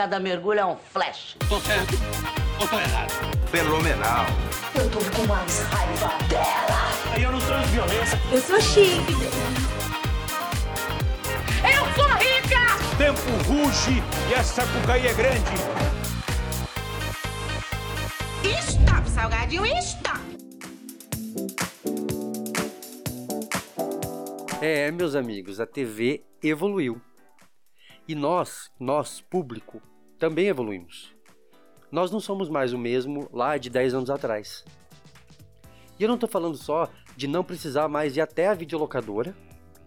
cada mergulho é um flash. Tô certo ou tô errado? Fenomenal. Eu tô com mais raiva dela. Eu não violência. Eu sou chique. Eu sou rica! Tempo ruge e essa cucaí é grande. Stop, salgadinho, stop. É, meus amigos, a TV evoluiu. E nós, nós, público, também evoluímos. Nós não somos mais o mesmo lá de 10 anos atrás. E eu não estou falando só de não precisar mais ir até a videolocadora,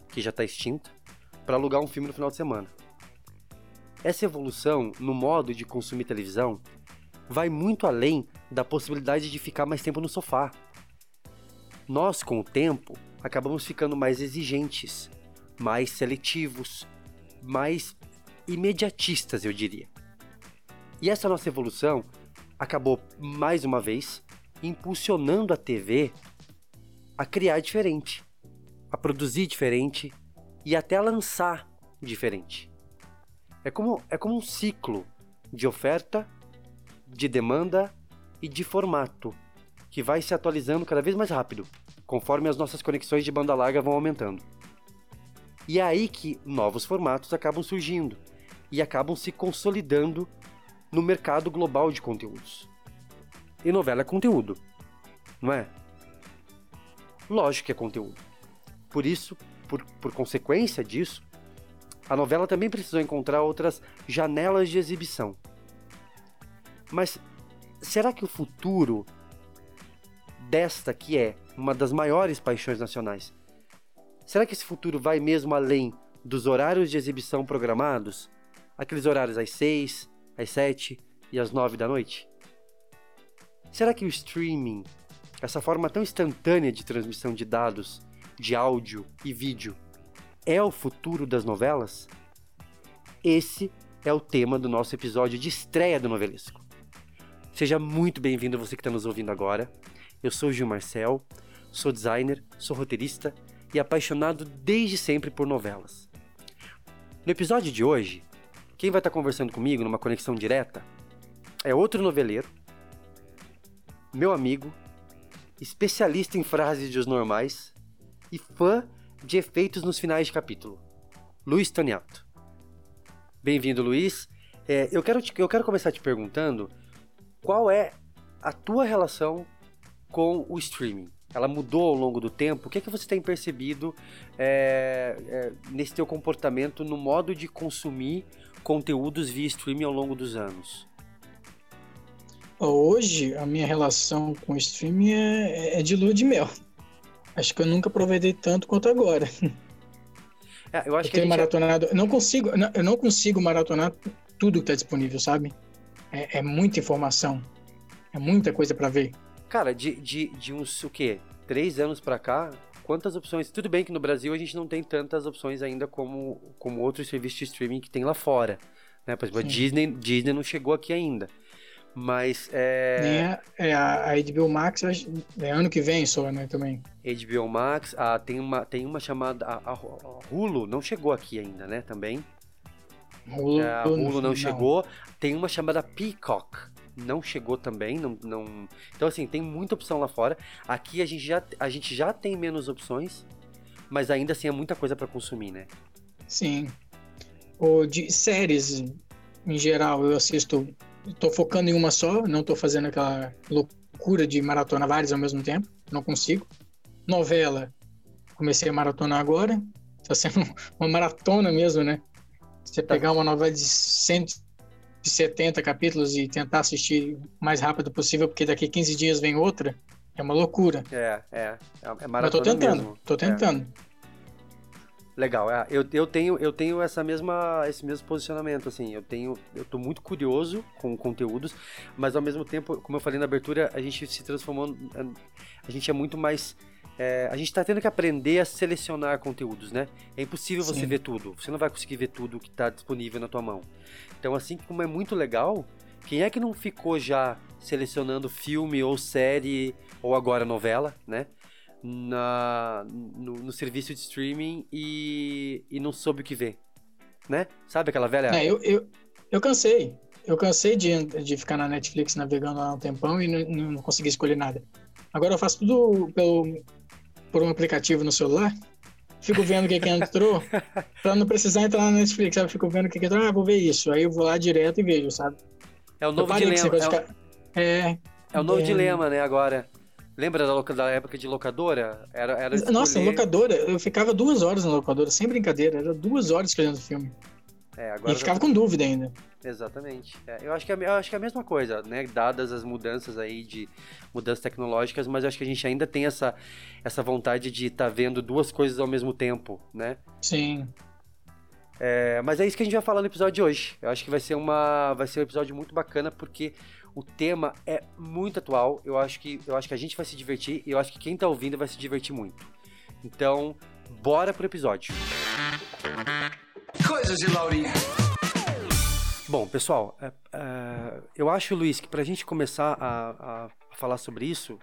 que já está extinta, para alugar um filme no final de semana. Essa evolução no modo de consumir televisão vai muito além da possibilidade de ficar mais tempo no sofá. Nós, com o tempo, acabamos ficando mais exigentes, mais seletivos, mais imediatistas, eu diria. E essa nossa evolução acabou, mais uma vez, impulsionando a TV a criar diferente, a produzir diferente e até a lançar diferente. É como, é como um ciclo de oferta, de demanda e de formato que vai se atualizando cada vez mais rápido, conforme as nossas conexões de banda larga vão aumentando. E é aí que novos formatos acabam surgindo e acabam se consolidando no mercado global de conteúdos. E novela é conteúdo, não é? Lógico que é conteúdo. Por isso, por, por consequência disso, a novela também precisou encontrar outras janelas de exibição. Mas será que o futuro desta que é uma das maiores paixões nacionais Será que esse futuro vai mesmo além dos horários de exibição programados? Aqueles horários às 6, às 7 e às 9 da noite? Será que o streaming, essa forma tão instantânea de transmissão de dados, de áudio e vídeo, é o futuro das novelas? Esse é o tema do nosso episódio de estreia do Novelesco. Seja muito bem-vindo você que está nos ouvindo agora. Eu sou Gil Marcel, sou designer, sou roteirista e apaixonado desde sempre por novelas. No episódio de hoje, quem vai estar conversando comigo numa conexão direta é outro noveleiro, meu amigo, especialista em frases de os normais e fã de efeitos nos finais de capítulo, Luiz Toniato. Bem-vindo, Luiz. É, eu, quero te, eu quero começar te perguntando qual é a tua relação com o streaming ela mudou ao longo do tempo? O que é que você tem percebido é, é, nesse teu comportamento no modo de consumir conteúdos via streaming ao longo dos anos? Hoje, a minha relação com o streaming é, é de lua de mel. Acho que eu nunca aproveitei tanto quanto agora. É, eu acho eu que tenho maratonado. Eu não consigo, eu não consigo maratonar tudo que está disponível, sabe? É, é muita informação. É muita coisa para ver. Cara, de, de, de uns, o quê? Três anos pra cá, quantas opções? Tudo bem que no Brasil a gente não tem tantas opções ainda como, como outros serviços de streaming que tem lá fora. Né? Por exemplo, a Disney, Disney não chegou aqui ainda. Mas é. A, é, a HBO Max é ano que vem só, né? Também. HBO Max, ah, tem, uma, tem uma chamada. A, a, a Hulu não chegou aqui ainda, né? Também. Hulu, é, a Hulu não, não chegou. Tem uma chamada Peacock não chegou também, não, não... Então, assim, tem muita opção lá fora. Aqui a gente já, a gente já tem menos opções, mas ainda assim é muita coisa para consumir, né? Sim. Ou de séries, em geral, eu assisto... Tô focando em uma só, não tô fazendo aquela loucura de maratona várias ao mesmo tempo, não consigo. Novela, comecei a maratonar agora, tá sendo uma maratona mesmo, né? Você tá. pegar uma novela de 100, de 70 capítulos e tentar assistir o mais rápido possível, porque daqui 15 dias vem outra, é uma loucura. É, é. É, Mas tô tentando, mesmo. tô tentando. É. Legal, é, eu, eu tenho eu tenho essa mesma esse mesmo posicionamento assim, eu tenho eu tô muito curioso com conteúdos, mas ao mesmo tempo, como eu falei na abertura, a gente se transformou a gente é muito mais é, a gente está tendo que aprender a selecionar conteúdos, né? É impossível você Sim. ver tudo. Você não vai conseguir ver tudo que está disponível na tua mão. Então, assim como é muito legal, quem é que não ficou já selecionando filme ou série ou agora novela, né? Na, no, no serviço de streaming e, e não soube o que ver, né? Sabe aquela velha? É, eu, eu, eu cansei. eu cansei de, de ficar na Netflix navegando lá um tempão e não, não consegui escolher nada. Agora eu faço tudo pelo, por um aplicativo no celular. Fico vendo o que, que entrou, pra não precisar entrar na Netflix, sabe? Fico vendo o que, que entrou, ah, vou ver isso. Aí eu vou lá direto e vejo, sabe? É o novo dilema. É, ficar- É, o- é o novo é. dilema, né, agora. Lembra da, da época de locadora? Era, era Nossa, locadora, eu ficava duas horas na locadora, sem brincadeira, era duas horas escolhendo o filme. É, agora E ficava com dúvida ainda. Exatamente. É, eu, acho que é, eu acho que é a mesma coisa, né? Dadas as mudanças aí de mudanças tecnológicas, mas eu acho que a gente ainda tem essa, essa vontade de estar vendo duas coisas ao mesmo tempo, né? Sim. É, mas é isso que a gente vai falar no episódio de hoje. Eu acho que vai ser, uma, vai ser um episódio muito bacana porque o tema é muito atual. Eu acho que, eu acho que a gente vai se divertir e eu acho que quem tá ouvindo vai se divertir muito. Então, bora pro episódio. Coisas de Laurinha. Bom, pessoal, é, é, eu acho, Luiz, que para a gente começar a, a falar sobre isso,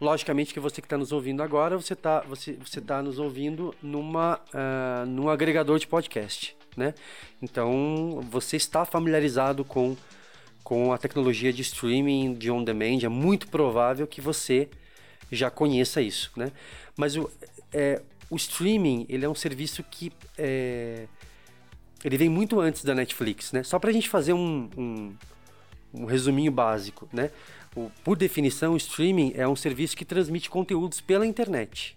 logicamente que você que está nos ouvindo agora, você está você, você tá nos ouvindo numa, ah, num agregador de podcast, né? Então, você está familiarizado com, com a tecnologia de streaming, de on-demand, é muito provável que você já conheça isso, né? Mas o, é, o streaming, ele é um serviço que... É, ele vem muito antes da Netflix, né? Só pra gente fazer um, um, um resuminho básico, né? O, por definição, o streaming é um serviço que transmite conteúdos pela internet.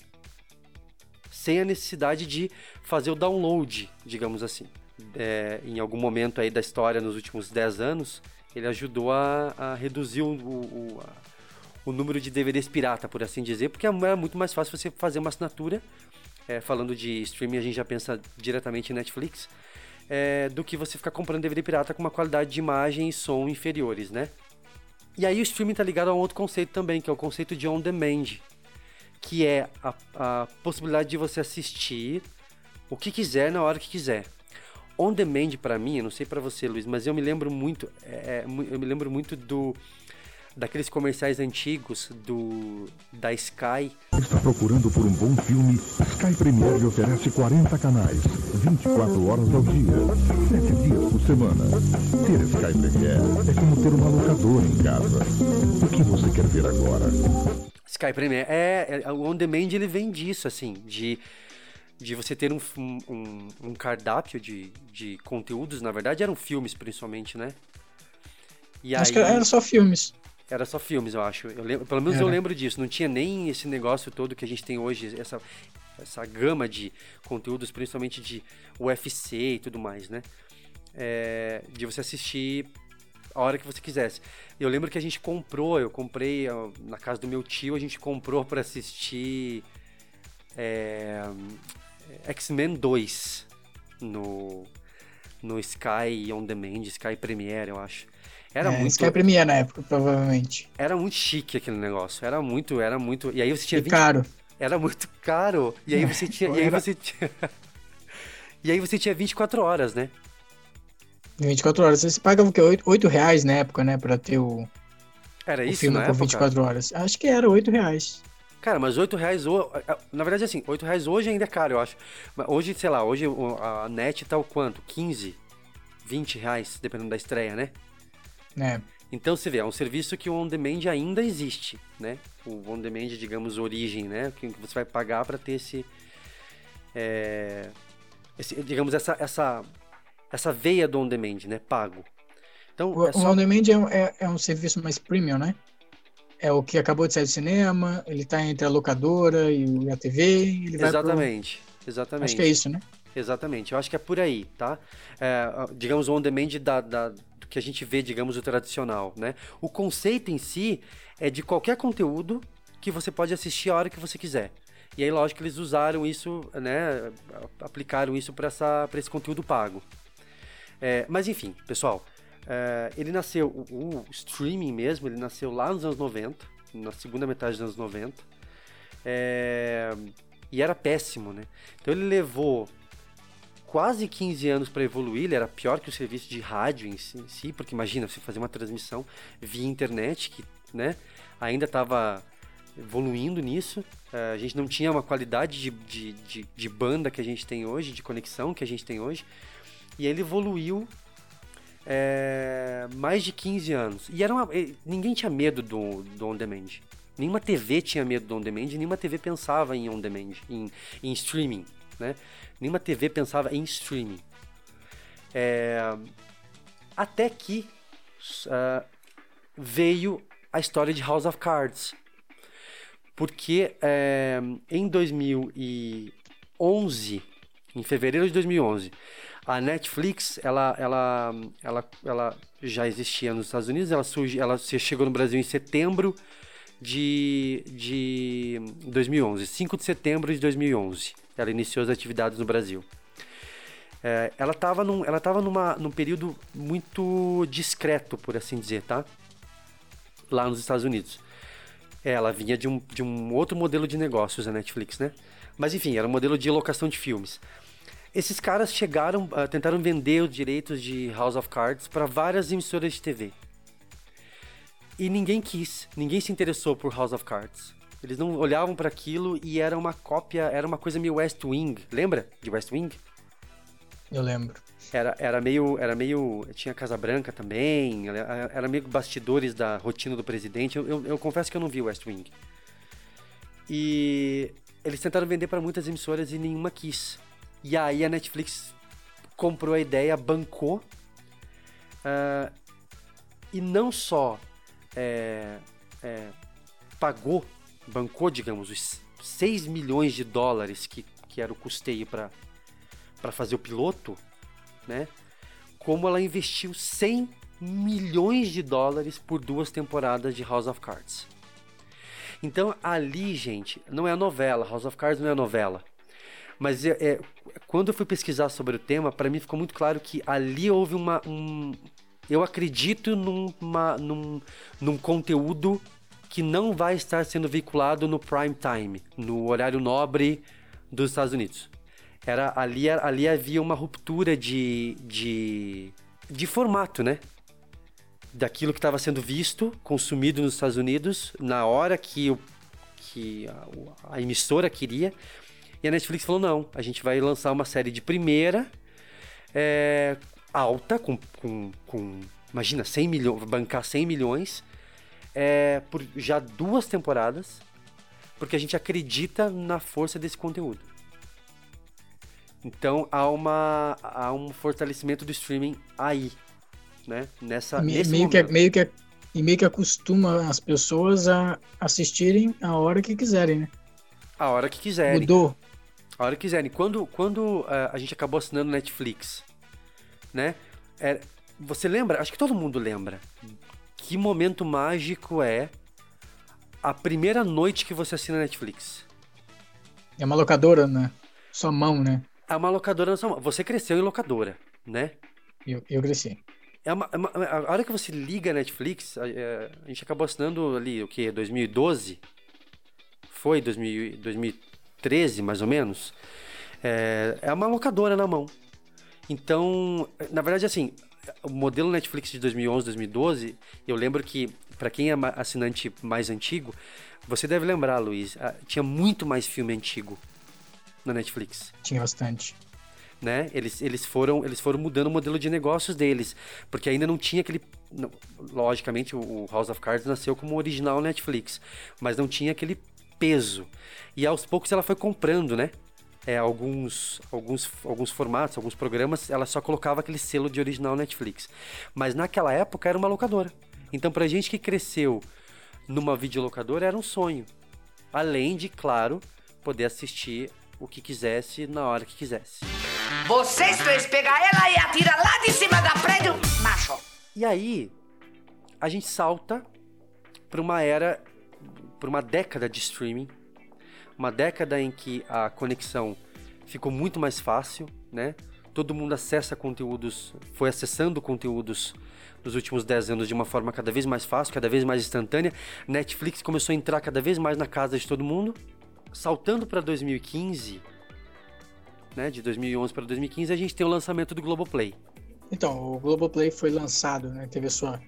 Sem a necessidade de fazer o download, digamos assim. É, em algum momento aí da história, nos últimos 10 anos, ele ajudou a, a reduzir o, o, o número de DVDs pirata, por assim dizer, porque era muito mais fácil você fazer uma assinatura. É, falando de streaming, a gente já pensa diretamente em Netflix é, do que você ficar comprando DVD pirata com uma qualidade de imagem e som inferiores, né? E aí o streaming tá ligado a um outro conceito também, que é o conceito de on demand, que é a, a possibilidade de você assistir o que quiser na hora que quiser. On demand para mim, eu não sei para você, Luiz, mas eu me lembro muito, é, é, eu me lembro muito do daqueles comerciais antigos do da Sky Está procurando por um bom filme? Sky Premier lhe oferece 40 canais, 24 horas ao dia, 7 dias por semana. Ter Sky Premier é como ter uma locadora em casa. O que você quer ver agora? Sky Premier. É, é, o On Demand ele vem disso, assim, de, de você ter um, um, um cardápio de, de conteúdos, na verdade eram filmes principalmente, né? E Acho aí, que era só filmes. Era só filmes, eu acho. Eu lembro, pelo menos eu Era. lembro disso. Não tinha nem esse negócio todo que a gente tem hoje, essa, essa gama de conteúdos, principalmente de UFC e tudo mais, né? É, de você assistir a hora que você quisesse. Eu lembro que a gente comprou, eu comprei na casa do meu tio, a gente comprou para assistir é, X-Men 2 no, no Sky On Demand, Sky Premiere, eu acho. Era é, muito Sky Premier na época, provavelmente. era muito chique aquele negócio. Era muito, era muito. E aí você tinha E 20 caro. Era muito caro. E aí você tinha. E aí você tinha. E aí você tinha 24 horas, né? 24 horas. Você pagava o quê? 8, 8 reais na época, né? Pra ter o, Era o isso filme na com época? 24 horas. Acho que era 8 reais. Cara, mas 8 reais. Na verdade, assim, 8 reais hoje ainda é caro, eu acho. Mas hoje, sei lá, hoje a net tá o quanto? 15? 20 reais, dependendo da estreia, né? Né? Então você vê, é um serviço que o on demand ainda existe, né? O on demand, digamos, origem, né? Que você vai pagar para ter esse, é, esse- digamos, essa, essa, essa veia do on demand, né? Pago. Então, O, é o só... On Demand é, um- é- é um serviço mais premium, né? É o que acabou de sair do cinema, ele tá entre a locadora e o- a TV, vai pro... Exatamente, exatamente. Acho que é isso, né? Exatamente, eu acho que é por aí, tá? É, digamos, o on demand da, da- que a gente vê, digamos, o tradicional, né? O conceito em si é de qualquer conteúdo que você pode assistir a hora que você quiser. E aí, lógico eles usaram isso, né? Aplicaram isso para esse conteúdo pago. É, mas enfim, pessoal, é, ele nasceu, o, o streaming mesmo, ele nasceu lá nos anos 90, na segunda metade dos anos 90. É, e era péssimo, né? Então ele levou quase 15 anos para evoluir, ele era pior que o serviço de rádio em si, em si, porque imagina, você fazer uma transmissão via internet, que né, ainda estava evoluindo nisso, eh, a gente não tinha uma qualidade de, de, de, de banda que a gente tem hoje, de conexão que a gente tem hoje, e ele evoluiu é, mais de 15 anos. E era uma, ninguém tinha medo do, do on demand. Nenhuma TV tinha medo do on demand, nenhuma TV pensava em on demand, em, em streaming, né? Nenhuma TV pensava em streaming. É, até que uh, veio a história de House of Cards. Porque é, em 2011, em fevereiro de 2011, a Netflix, ela, ela, ela, ela já existia nos Estados Unidos, ela, surge, ela chegou no Brasil em setembro de, de 2011, 5 de setembro de 2011. Ela iniciou as atividades no Brasil. É, ela estava num, ela tava numa, num período muito discreto, por assim dizer, tá? Lá nos Estados Unidos. É, ela vinha de um, de um outro modelo de negócios, a Netflix, né? Mas enfim, era um modelo de locação de filmes. Esses caras chegaram, uh, tentaram vender os direitos de House of Cards para várias emissoras de TV. E ninguém quis, ninguém se interessou por House of Cards. Eles não olhavam para aquilo e era uma cópia, era uma coisa meio West Wing. Lembra de West Wing? Eu lembro. Era, era meio. Era meio. Tinha Casa Branca também. Era meio bastidores da rotina do presidente. Eu, eu, eu confesso que eu não vi West Wing. E eles tentaram vender para muitas emissoras e nenhuma quis. E aí a Netflix comprou a ideia, bancou. Uh, e não só é, é, pagou, bancou, digamos, os 6 milhões de dólares que, que era o custeio para fazer o piloto, né? Como ela investiu 100 milhões de dólares por duas temporadas de House of Cards. Então ali, gente, não é novela, House of Cards não é novela. Mas é, é quando eu fui pesquisar sobre o tema, para mim ficou muito claro que ali houve uma. Um, eu acredito numa, num, num conteúdo que não vai estar sendo veiculado no prime time, no horário nobre dos Estados Unidos. Era, ali, ali havia uma ruptura de, de, de formato, né? Daquilo que estava sendo visto, consumido nos Estados Unidos, na hora que, o, que a, a emissora queria, e a Netflix falou: não, a gente vai lançar uma série de primeira, é, alta, com, com, com, imagina, 100 milhões, bancar 100 milhões, é, por já duas temporadas, porque a gente acredita na força desse conteúdo. Então há, uma, há um fortalecimento do streaming aí, né? Nessa, Me, nesse meio, momento. que, meio, que, e meio que acostuma as pessoas a assistirem a hora que quiserem, né? A hora que quiserem. Mudou. A hora que quiserem. Quando, quando uh, a gente acabou assinando Netflix, né? É, você lembra? Acho que todo mundo lembra. Que momento mágico é a primeira noite que você assina Netflix? É uma locadora na sua mão, né? É uma locadora na sua mão. Você cresceu em locadora, né? Eu, eu cresci. É uma, é uma- a hora que você liga a Netflix, a, é, a gente acabou assinando ali, o que? 2012? Foi 2000, 2013, mais ou menos. É, é uma locadora na mão. Então, na verdade, assim, o modelo Netflix de 2011, 2012, eu lembro que, para quem é assinante mais antigo, você deve lembrar, Luiz, tinha muito mais filme antigo na Netflix Tinha bastante. né? Eles, eles, foram, eles foram mudando o modelo de negócios deles, porque ainda não tinha aquele. não, logicamente, o House of Cards nasceu como original Netflix, mas não tinha aquele peso. E aos poucos ela foi comprando, né? É, alguns, alguns, alguns formatos, alguns programas, ela só colocava aquele selo de original Netflix. Mas naquela época era uma locadora. Então, pra gente que cresceu numa videolocadora, era um sonho. Além de, claro, poder assistir o que quisesse na hora que quisesse. Vocês três pegam ela e atira lá de cima da prédio, macho. E aí, a gente salta para uma era, para uma década de streaming, uma década em que a conexão ficou muito mais fácil, né? Todo mundo acessa conteúdos, foi acessando conteúdos nos últimos 10 anos de uma forma cada vez mais fácil, cada vez mais instantânea. Netflix começou a entrar cada vez mais na casa de todo mundo. Saltando para 2015, né, de 2011 para 2015, a gente tem o lançamento do Globoplay. Então, o Globoplay foi lançado, né? Teve a sua,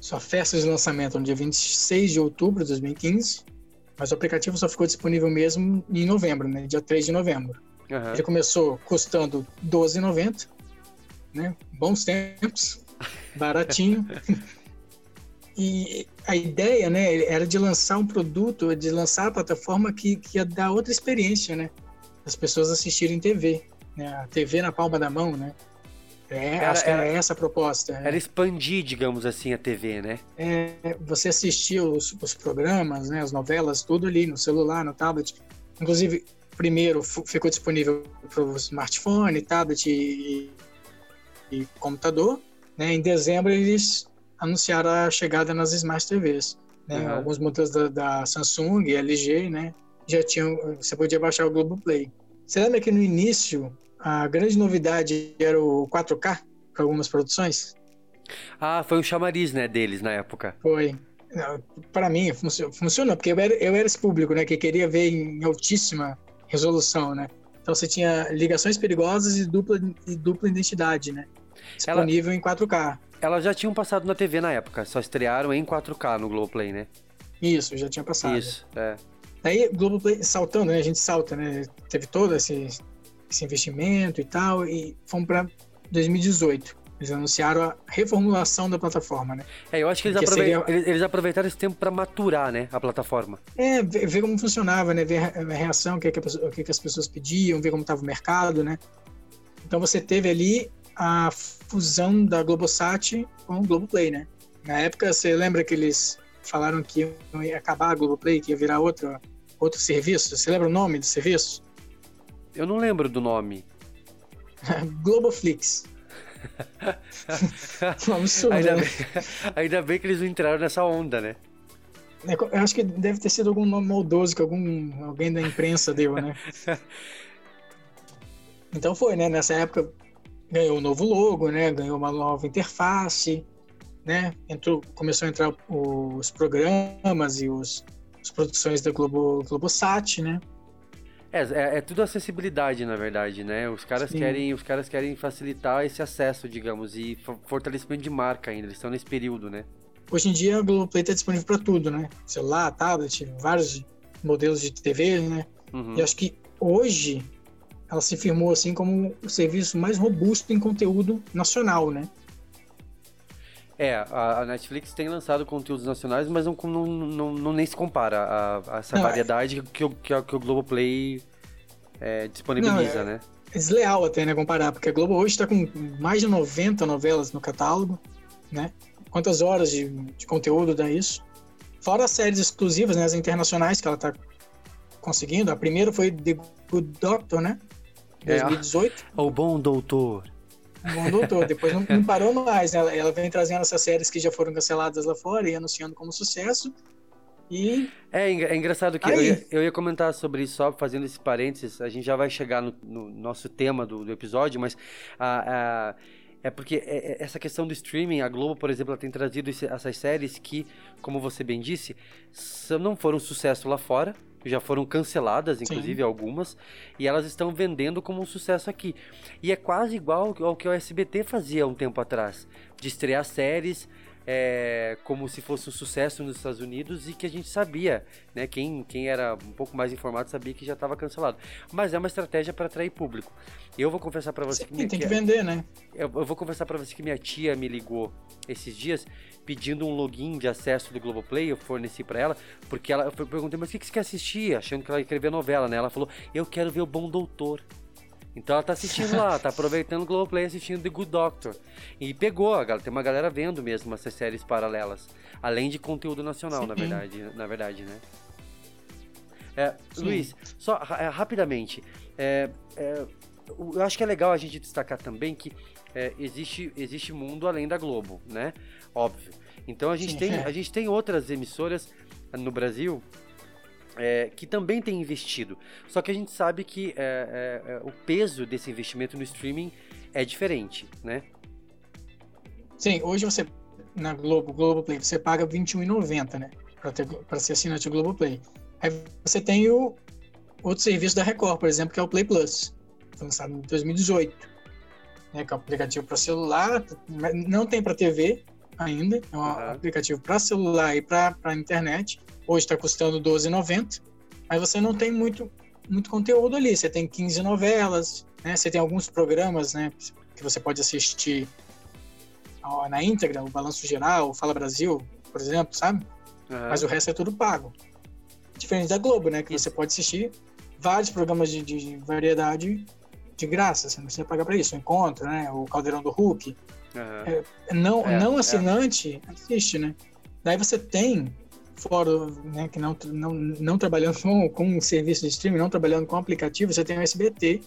sua festa de lançamento no dia 26 de outubro de 2015, mas o aplicativo só ficou disponível mesmo em novembro, né? Dia 3 de novembro. Aham. Ele começou custando R$ 12,90, né? Bons tempos. baratinho. e a ideia, né, era de lançar um produto, de lançar a plataforma que, que ia dar outra experiência, né? As pessoas assistirem TV, né? A TV na palma da mão, né? É, Era- acho que era era- essa a proposta. Era expandir, digamos assim, a TV, né? É, você assistia os, os programas, né, as novelas, tudo ali no celular, no tablet. Inclusive, primeiro ficou disponível para o smartphone, tablet e, e computador. Né? Em dezembro, eles anunciaram a chegada nas Smart TVs. Né? Uhum. Alguns modelos da, da Samsung, LG, né? já tinham. Você podia baixar o Globoplay. Você lembra que no início a grande novidade era o 4K para algumas produções? Ah, foi um chamariz, né, deles na época. Foi. Para mim, funcio- funcionou, porque eu era, eu era esse público, né, que queria ver em altíssima resolução, né? Então você tinha ligações perigosas e dupla, e dupla identidade, né? Ela- Disponível em 4K. Elas já tinham passado na TV na época, só estrearam em 4K no Globoplay, né? Isso, já tinha passado. Isso, é. Aí, Globoplay saltando, né? A gente salta, né? Teve todo esse, esse investimento e tal, e fomos para 2018. Eles anunciaram a reformulação da plataforma, né? É, eu acho que eles, aprove- seria- eles- aproveitaram esse tempo pra maturar, né, a plataforma. É, ver, ver como funcionava, né? Ver a reação, o que, é que, a pessoa- o que, é que as pessoas pediam, ver como estava o mercado, né? Então você teve ali a fusão da Globosat com o Globoplay, né? Na época, você lembra que eles falaram que ia acabar a Globoplay, que ia virar outro, outro serviço? Você lembra o nome do serviço? Eu não lembro do nome. Globoflix. absurdo, Ainda né? bem, ainda bem que eles não entraram nessa onda, né? Eu acho que deve ter sido algum nome maldoso que algum, alguém da imprensa deu, né? Então foi, né? Nessa época ganhou um novo logo, né? Ganhou uma nova interface, né? Entrou, começou a entrar os programas e os, as produções da Globo, Globosat, né? É, é, é tudo acessibilidade, na verdade, né? Os caras Sim. querem, os caras querem facilitar esse acesso, digamos, e fo- fortalecimento de marca ainda. Eles estão nesse período, né? Hoje em dia a Globoplay está disponível para tudo, né? Celular, tablet, vários modelos de TV, né? Uhum. E acho que hoje ela se firmou assim como o serviço mais robusto em conteúdo nacional, né? É, a, Netflix tem lançado conteúdos nacionais, mas não, não, não, não nem se compara a, a essa Não, é- variedade que, o, que, a- que o Globoplay é, disponibiliza, Não, é- né? É desleal até, né, comparar, porque a Globo hoje está com mais de 90 novelas no catálogo, né? Quantas horas de, de conteúdo dá isso? Fora as séries exclusivas, né, as internacionais que ela está conseguindo. A primeira foi The Good Doctor, né? É. 2018. O bom doutor. Doutor. Depois não, não parou mais? Ela, ela vem trazendo essas séries que já foram canceladas lá fora e anunciando como sucesso. E É, engra- é engraçado que eu ia, eu ia comentar sobre isso só fazendo esse parênteses, a gente já vai chegar no, no nosso tema do, do episódio, mas a, a- é porque é- é- essa questão do streaming, a Globo, por exemplo, ela tem trazido essas séries que, como você bem disse, não foram sucesso lá fora, já foram canceladas, inclusive algumas, e elas estão vendendo como um sucesso aqui. E é quase igual ao que o SBT fazia um tempo atrás, de estrear séries é, como se fosse um sucesso nos Estados Unidos e que a gente sabia, né? Quem, quem era um pouco mais informado sabia que já estava cancelado. Mas é uma estratégia para atrair público. Eu vou confessar para você que, minha- tem que que- vender, né? eu, eu vou confessar pra você que minha tia me ligou esses dias pedindo um login de acesso do Globoplay, eu forneci pra ela, porque ela, eu perguntei, mas o que, que você quer assistir? Achando que ela ia querer ver novela, né? Ela falou, eu quero ver o Bom Doutor. Então ela tá assistindo lá, tá aproveitando o Globoplay assistindo The Good Doctor. E pegou, a gal- tem uma galera vendo mesmo essas séries paralelas. Além de conteúdo nacional, na Sim. verdade, na verdade, né? É. Luiz, só é, rapidamente, é, é, eu acho que é legal a gente destacar também que é, existe, existe mundo além da Globo, né? Óbvio. Então a gente, Sim, tem, é. a gente tem outras emissoras no Brasil é, que também têm investido. Só que a gente sabe que é, é, é, o peso desse investimento no streaming é diferente, né? Sim, hoje você, na Globo, Globoplay, você paga R$21,90, né? Para ser assinante do Globoplay. Aí você tem o outro serviço da Record, por exemplo, que é o Play Plus. Lançado em 2018. Né, que é um aplicativo para celular, não tem para TV ainda. É um Aham. aplicativo para celular e para internet. Hoje está custando R$12,90. Mas você não tem muito, muito conteúdo ali. Você tem 15 novelas, né? Você tem alguns programas, né? Que você pode assistir na íntegra, o Balanço Geral, o Fala Brasil, por exemplo, sabe? Aham. Mas o resto é tudo pago. Diferente da Globo, né? Que você pode assistir vários programas de, de variedade de graça, você não precisa pagar pra isso. O Encontro, né? O Caldeirão do Hulk. Aham. Não, É, não é. assinante, assiste, né? Daí você tem, fora, né, que não, não, não trabalhando com, com um serviço de streaming, não trabalhando com aplicativo, você tem o SBT,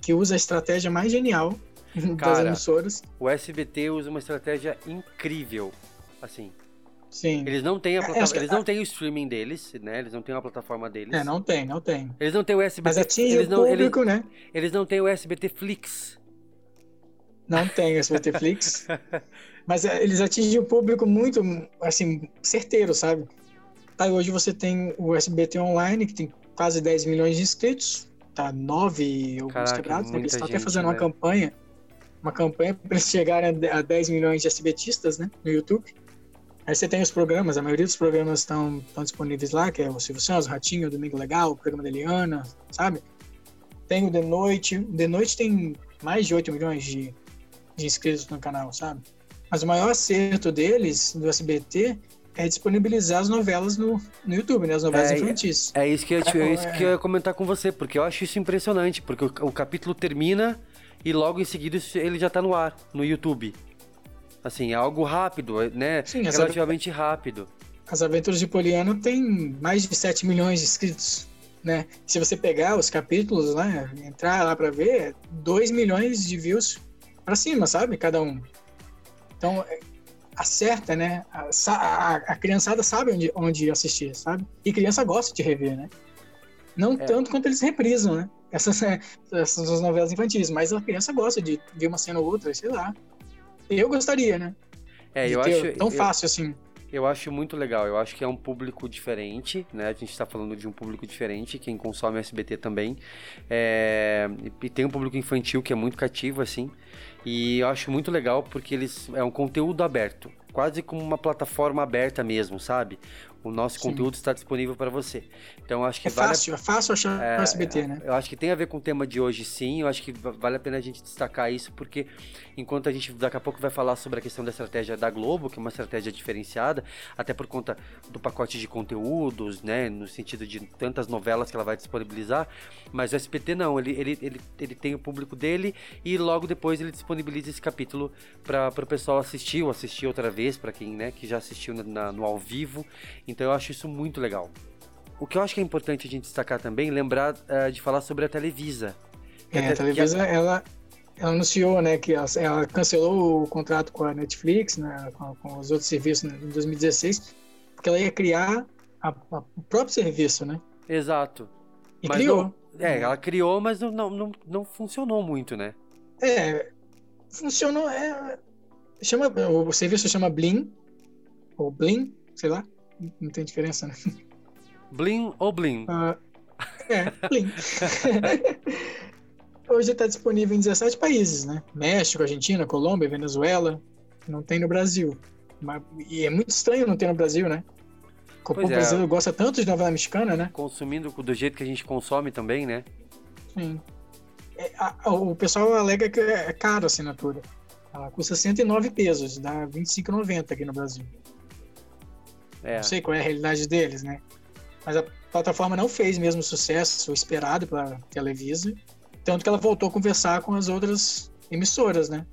que usa a estratégia mais genial das Cara. emissoras. O SBT usa uma estratégia incrível. Assim, Sim. eles não têm a É, plata- acho que- eles não têm o streaming deles, né? Eles não têm a plataforma deles. É, não tem, não tem. Eles não têm o SBT. Mas atinge eles o não, eles, público, né? eles não têm o SBT Flix. Não tem SBT Flix. mas é, eles atingem o público muito, assim, certeiro, sabe? Aí hoje você tem o SBT Online, que tem quase 10 milhões de inscritos, tá 9 alguns quebrados, né? Eles estão até fazendo uma né? campanha, uma campanha para eles chegarem a de- a 10 milhões de SBTistas, né? No YouTube. Aí você tem os programas, a maioria dos programas estão, estão disponíveis lá, que é o Silvio Santos, o Ratinho, o Domingo Legal, o programa da Eliana, sabe? Tem o The Noite. O The Noite tem mais de 8 milhões de, de inscritos no canal, sabe? Mas o maior acerto deles, do SBT, é disponibilizar as novelas no, no YouTube, né? As novelas É, infantis. É isso que eu, é isso É. que eu ia comentar com você, porque eu acho isso impressionante, porque o, o capítulo termina e logo em seguida isso- ele já tá no ar, no YouTube. Assim, é algo rápido, é, né? Sim, Relativamente rápido. As Aventuras de Poliana tem mais de 7 milhões de inscritos, né? Se você pegar os capítulos, né, entrar lá para ver, 2 milhões de views para cima, sabe? Cada um. Então, é, acerta, né? A, a- a criançada sabe onde, onde assistir, sabe? E criança gosta de rever, né? Não É. tanto quanto eles reprisam, né? Essas, essas novelas infantis, mas a criança gosta de ver uma cena ou outra, sei lá. Eu gostaria, né? É, de eu acho. tão eu- fácil assim. Eu acho muito legal. Eu acho que é um público diferente, né? A gente está falando de um público diferente, quem consome SBT também. É, E tem um público infantil que é muito cativo, assim. E eu acho muito legal porque eles é um conteúdo aberto, quase como uma plataforma aberta mesmo, sabe? O nosso Sim. conteúdo está disponível para você. Então eu acho que É vale a fácil, é fácil achar É, o SBT, né? eu acho que tem a ver com o tema de hoje, sim. Eu acho que va- vale a pena a gente destacar isso, porque enquanto a gente daqui a pouco vai falar sobre a questão da estratégia da Globo, que é uma estratégia diferenciada, até por conta do pacote de conteúdos, né? No sentido de tantas novelas que ela vai disponibilizar. Mas o SBT não, ele, ele, ele, ele tem o público dele e logo depois ele disponibiliza esse capítulo para o pessoal assistir ou assistir outra vez, para quem né, que já assistiu na- no ao vivo. Então eu acho isso muito legal. O que eu acho que é importante a gente destacar também, lembrar eh, de falar sobre a Televisa. É, a Televisa, ela, ela anunciou, né, que ela, ela cancelou o contrato com a Netflix, né, com, com os outros serviços né, em 2016, porque ela ia criar a- a- o próprio serviço, né? Exato. E Mas criou. não- é, ela criou, mas não, não, não, funcionou muito, né? É, funcionou. É, chama, o serviço chama Blim, ou Blim, sei lá, não tem diferença, né? Blim ou Blim? Ah, é, Blim. Hoje está disponível em 17 países, né? México, Argentina, Colômbia, Venezuela. Não tem no Brasil. Mas- e é muito estranho não ter no Brasil, né? Porque Pois o é. brasileiro gosta tanto de novela mexicana, né? Consumindo do jeito que a gente consome também, né? Sim. É, a- a- o pessoal alega que é caro a assinatura. Ela custa 109 pesos, dá 25,90 aqui no Brasil. É. Não sei qual é a realidade deles, né? Mas a plataforma não fez mesmo sucesso esperado pela Televisa, tanto que ela voltou a conversar com as outras emissoras, né?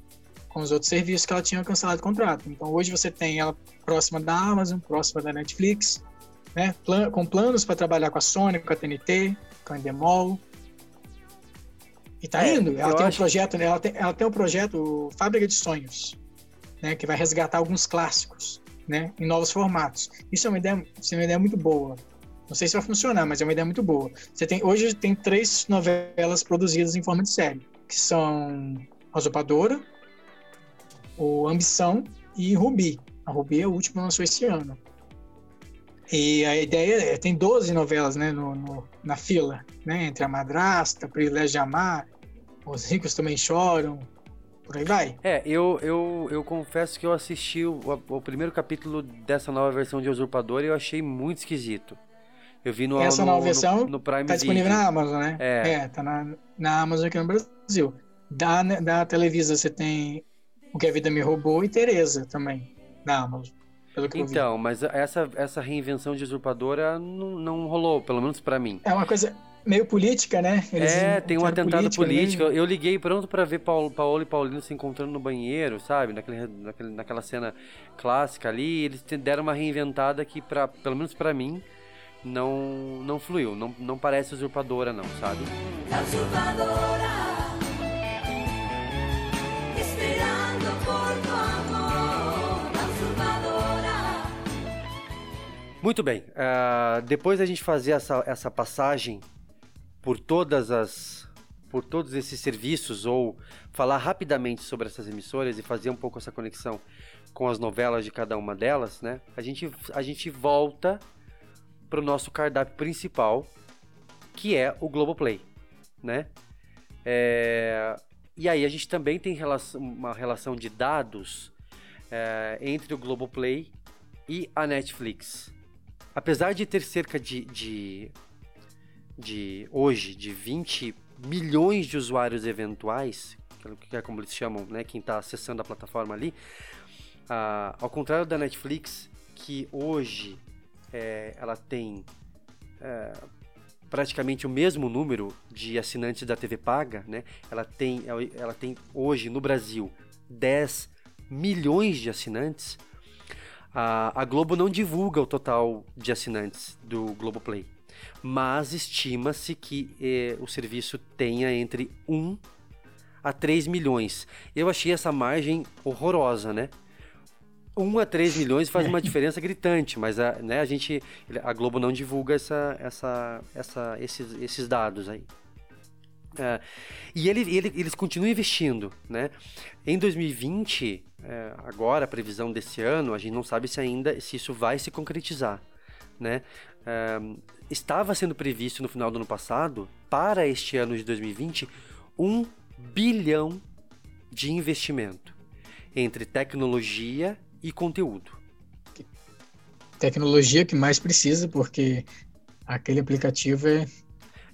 Com os outros serviços que ela tinha cancelado o contrato. Então hoje você tem ela próxima da Amazon, próxima da Netflix, né? Plan- com planos para trabalhar com a Sony, com a TNT, com a Endemol. E tá É, indo. Ela tem um acho- projeto, né? ela tem, ela tem um projeto Fábrica de Sonhos, né? Que vai resgatar alguns clássicos, né? Em novos formatos. Isso é uma ideia, isso é uma ideia muito boa. Não sei se vai funcionar, mas é uma ideia muito boa. Você tem hoje tem três novelas produzidas em forma de série, que são A Usurpadora, o Ambição e Rubi. A Rubi é a última que lançou esse ano. E a ideia é, tem 12 novelas, né, no, no- na fila, né, entre a madrasta, Privilégio de Amar, Os Ricos Também Choram, por aí vai. É, eu, eu, eu confesso que eu assisti o, o primeiro capítulo dessa nova versão de Usurpador e eu achei muito esquisito. Eu vi no, Essa no, nova no- versão no, Prime Tá disponível na Amazon, né? É. tá na, na Amazon aqui no Brasil. Da, da Televisa você tem O Que a Vida Me Roubou e Tereza também, na Amazon. Pelo que eu vi. Então, mas essa, essa reinvenção de usurpadora não, não rolou, pelo menos pra mim. É uma coisa meio política, né? Eles é, tem um atentado político. né? Eu liguei pronto pra ver Paulo, Paulo e Paulino se encontrando no banheiro, sabe? Naquele, naquele, naquela cena clássica ali. Eles deram uma reinventada que, pra, pelo menos pra mim, não, não fluiu. Não, não parece usurpadora, não, sabe? La usurpadora, esperando por tu amor, la usurpadora. Muito bem. ah, depois da gente fazer essa, essa passagem por todas as por todos esses serviços ou falar rapidamente sobre essas emissoras e fazer um pouco essa conexão com as novelas de cada uma delas, né? A gente a gente volta para o nosso cardápio principal, que é o Globoplay, né? É, e aí a gente também tem relação- uma relação de dados é, entre o Globoplay e a Netflix. Apesar de ter cerca de, de, de hoje de 20 milhões de usuários eventuais, que é como eles chamam, né, quem está acessando a plataforma ali, ah, ao contrário da Netflix, que hoje é, ela tem é, praticamente o mesmo número de assinantes da TV paga, né? Ela tem, ela tem hoje no Brasil 10 milhões de assinantes. A, a Globo não divulga o total de assinantes do Globoplay, mas estima-se que eh, o serviço tenha entre 1 a 3 milhões. Eu achei essa margem horrorosa, né? 1 a 3 milhões faz uma diferença gritante, mas a, né, a gente, a Globo não divulga essa, essa, essa, esses, esses dados aí. É, e ele, ele- eles continuam investindo, né? Em 2020, é, agora a previsão desse ano, a gente não sabe se ainda se isso vai se concretizar, né? É, estava sendo previsto no final do ano passado, para este ano de 2020, um bilhão de investimento entre tecnologia e conteúdo. Tecnologia que mais precisa, porque aquele aplicativo é.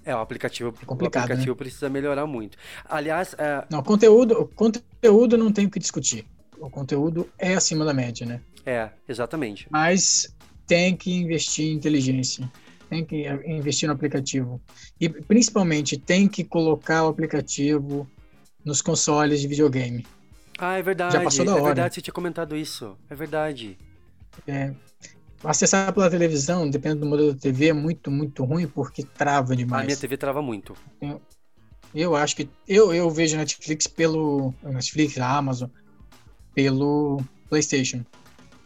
É, o aplicativo, complicado, o aplicativo precisa melhorar muito. Aliás, é, Não, conteúdo, conteúdo não tem o que discutir. O conteúdo é acima da média, né? é, exatamente. Mas tem que investir em inteligência. Tem que investir no aplicativo. E principalmente tem que colocar o aplicativo nos consoles de videogame. Ah, é verdade. Já passou da É hora. verdade, você tinha comentado isso. É verdade. É, acessar pela televisão, dependendo do modelo da TV, é muito, muito ruim porque trava A demais. minha TV trava muito. Eu acho que eu, eu vejo Netflix pelo Netflix, a Amazon, pelo PlayStation.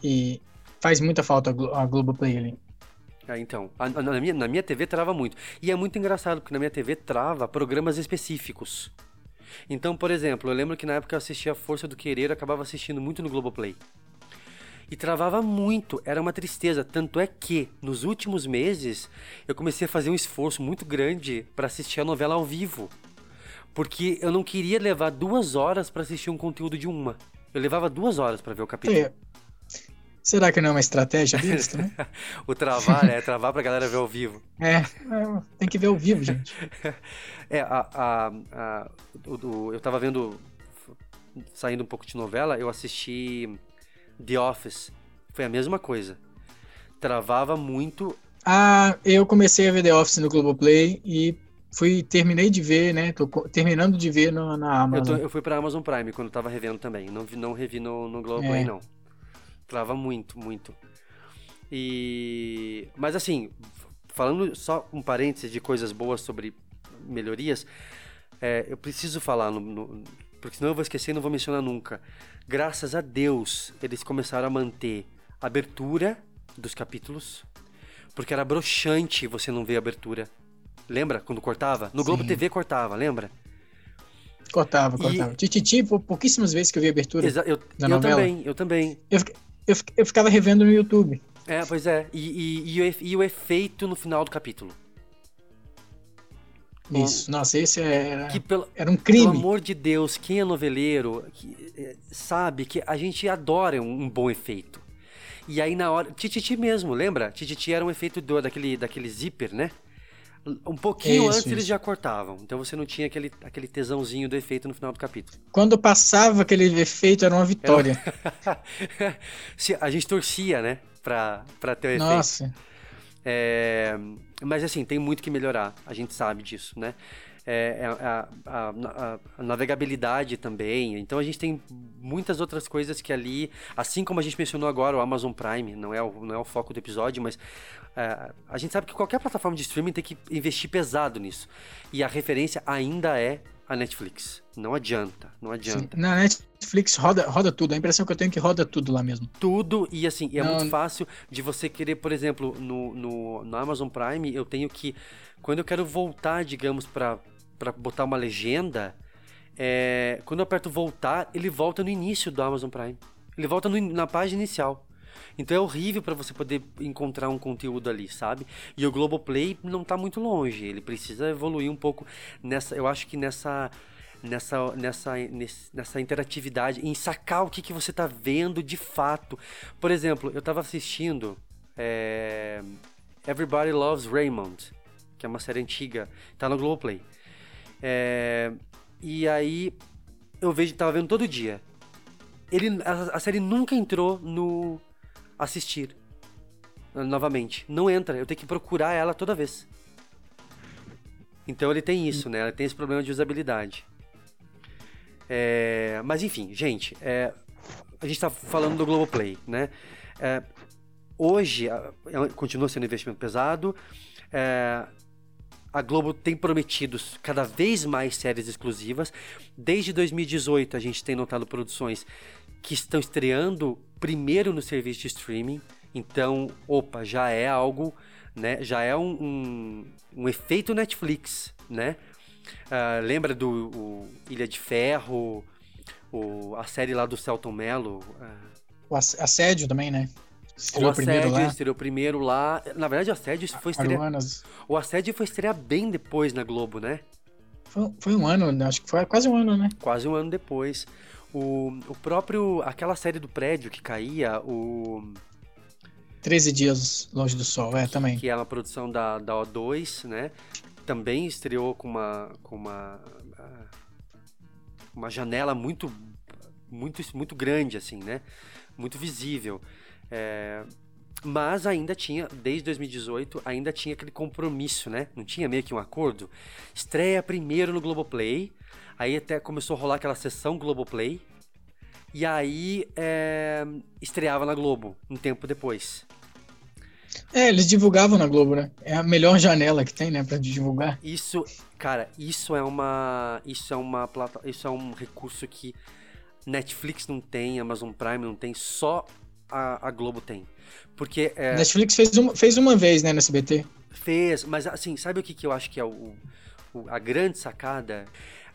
E faz muita falta a Glo- a Globoplay ali. É, então, a- a- na, minha, na minha TV trava muito. E é muito engraçado, porque na minha TV trava programas específicos. Então, por exemplo, eu lembro que na época eu assistia Força do Querer, eu acabava assistindo muito no Globoplay. E travava muito, era uma tristeza. Tanto é que, nos últimos meses, eu comecei a fazer um esforço muito grande para assistir a novela ao vivo. Porque eu não queria levar duas horas para assistir um conteúdo de uma. Eu levava duas horas para ver o capítulo. É. Será que não é uma estratégia deles também? O travar, é travar pra galera ver ao vivo. É, é, tem que ver ao vivo, gente. É, a, a, a- o- o- eu tava vendo, saindo um pouco de novela, eu assisti The Office. Foi a mesma coisa. Travava muito. Ah, eu comecei a ver The Office no Globoplay e fui, terminei de ver, né? Tô terminando de ver no- na Eu, tô- Amazon. eu fui pra Amazon Prime quando eu tava revendo também. Não, vi- não revi no, no Globoplay, É. não. Trava muito, muito. E. Mas assim, falando só um parênteses de coisas boas sobre melhorias, é, eu preciso falar, no, no- porque senão eu vou esquecer e não vou mencionar nunca. Graças a Deus, eles começaram a manter a abertura dos capítulos, porque era broxante você não ver a abertura. Lembra quando cortava? No Globo Sim. TV cortava, lembra? Cortava, E- cortava. Tititi, pou- pouquíssimas vezes que eu vi a abertura. Exa- eu da eu novela? também, eu também. Eu, eu, eu ficava revendo no YouTube. É, pois é. E, e- e o, e o efeito no final do capítulo. Isso. Nossa, esse era, Que pelo, era um pelo crime. amor de Deus, quem é noveleiro que, eh, sabe que a gente adora um, um bom efeito. E aí na hora. Tititi mesmo, lembra? Tititi era um efeito do, daquele, daquele zíper, né? Um pouquinho Isso, antes eles isso. já cortavam. Então você não tinha aquele, aquele tesãozinho do efeito no final do capítulo. Quando passava aquele efeito, era uma vitória. Se- a gente torcia, né? Pra, pra ter o efeito. Nossa. É, mas assim, tem muito que melhorar, a gente sabe disso, né? É, é a, a- a- a navegabilidade também. Então a gente tem muitas outras coisas que ali, assim como a gente mencionou agora, o Amazon Prime, não é o, não é o foco do episódio, mas é, a gente sabe que qualquer plataforma de streaming tem que investir pesado nisso. E a referência ainda é a Netflix. Não adianta, não Sim. adianta. Na Netflix roda, roda tudo. A impressão que eu tenho é que roda tudo lá mesmo. tudo e assim, e é Não, muito fácil de você querer, por exemplo, no, no, no Amazon Prime, eu tenho que, quando eu quero voltar, digamos, pra pra botar uma legenda, é, quando eu aperto voltar, ele volta no início do Amazon Prime. Ele volta no na página inicial. Então é horrível para você poder encontrar um conteúdo ali, sabe? E o Globoplay não tá muito longe, ele precisa evoluir um pouco nessa, eu acho que nessa nessa nessa nessa interatividade, em sacar o que que você tá vendo de fato. Por exemplo, eu tava assistindo é, Everybody Loves Raymond, que é uma série antiga, tá no Globoplay. É, e aí eu vejo, tava vendo todo dia. Ele, a, a série nunca entrou no assistir eh, novamente. Não entra, eu tenho que procurar ela toda vez. Então ele tem isso, né? Ele tem esse problema de usabilidade. É, mas enfim, gente, é, a gente tá falando do Globoplay, né? É, hoje é- continua sendo um investimento pesado. é, a Globo tem prometido cada vez mais séries exclusivas. Desde 2018 a gente tem notado produções que estão estreando primeiro no serviço de streaming. Então, opa, já é algo, né? Já é um, um, um efeito Netflix, né? Ah, lembra do o Ilha de Ferro, o, a série lá do Celton Mello? ah, O ass- assédio também, né? o Estreou primeiro Assédio lá. estreou primeiro lá. Na verdade, o Assédio foi estrear, o Assédio foi estrear bem depois na Globo, né? Foi, foi um ano, né? acho que foi quase um ano, né? quase um ano depois. O, o próprio. aquela série do prédio que caía, o. 13 dias longe do sol, é, também. que é uma produção da, da O2, né? Também estreou com uma. com uma. ah, uma janela muito. muito, muito grande, assim, né? Muito visível. É, mas ainda tinha, desde 2018, ainda tinha aquele compromisso, né? Não tinha meio que um acordo. Estreia primeiro no Globoplay, aí até começou a rolar aquela sessão Globoplay, e aí é, estreava na Globo, um tempo depois. É, eles divulgavam na Globo, né? É a melhor janela que tem, né, pra divulgar. Isso, cara, isso é uma, isso é uma plata, isso é um recurso que Netflix não tem, Amazon Prime não tem, só a, a Globo tem. Porque é, Netflix fez uma, fez uma vez, né, no SBT. fez, mas assim, sabe o que, que eu acho que é o, o- a grande sacada?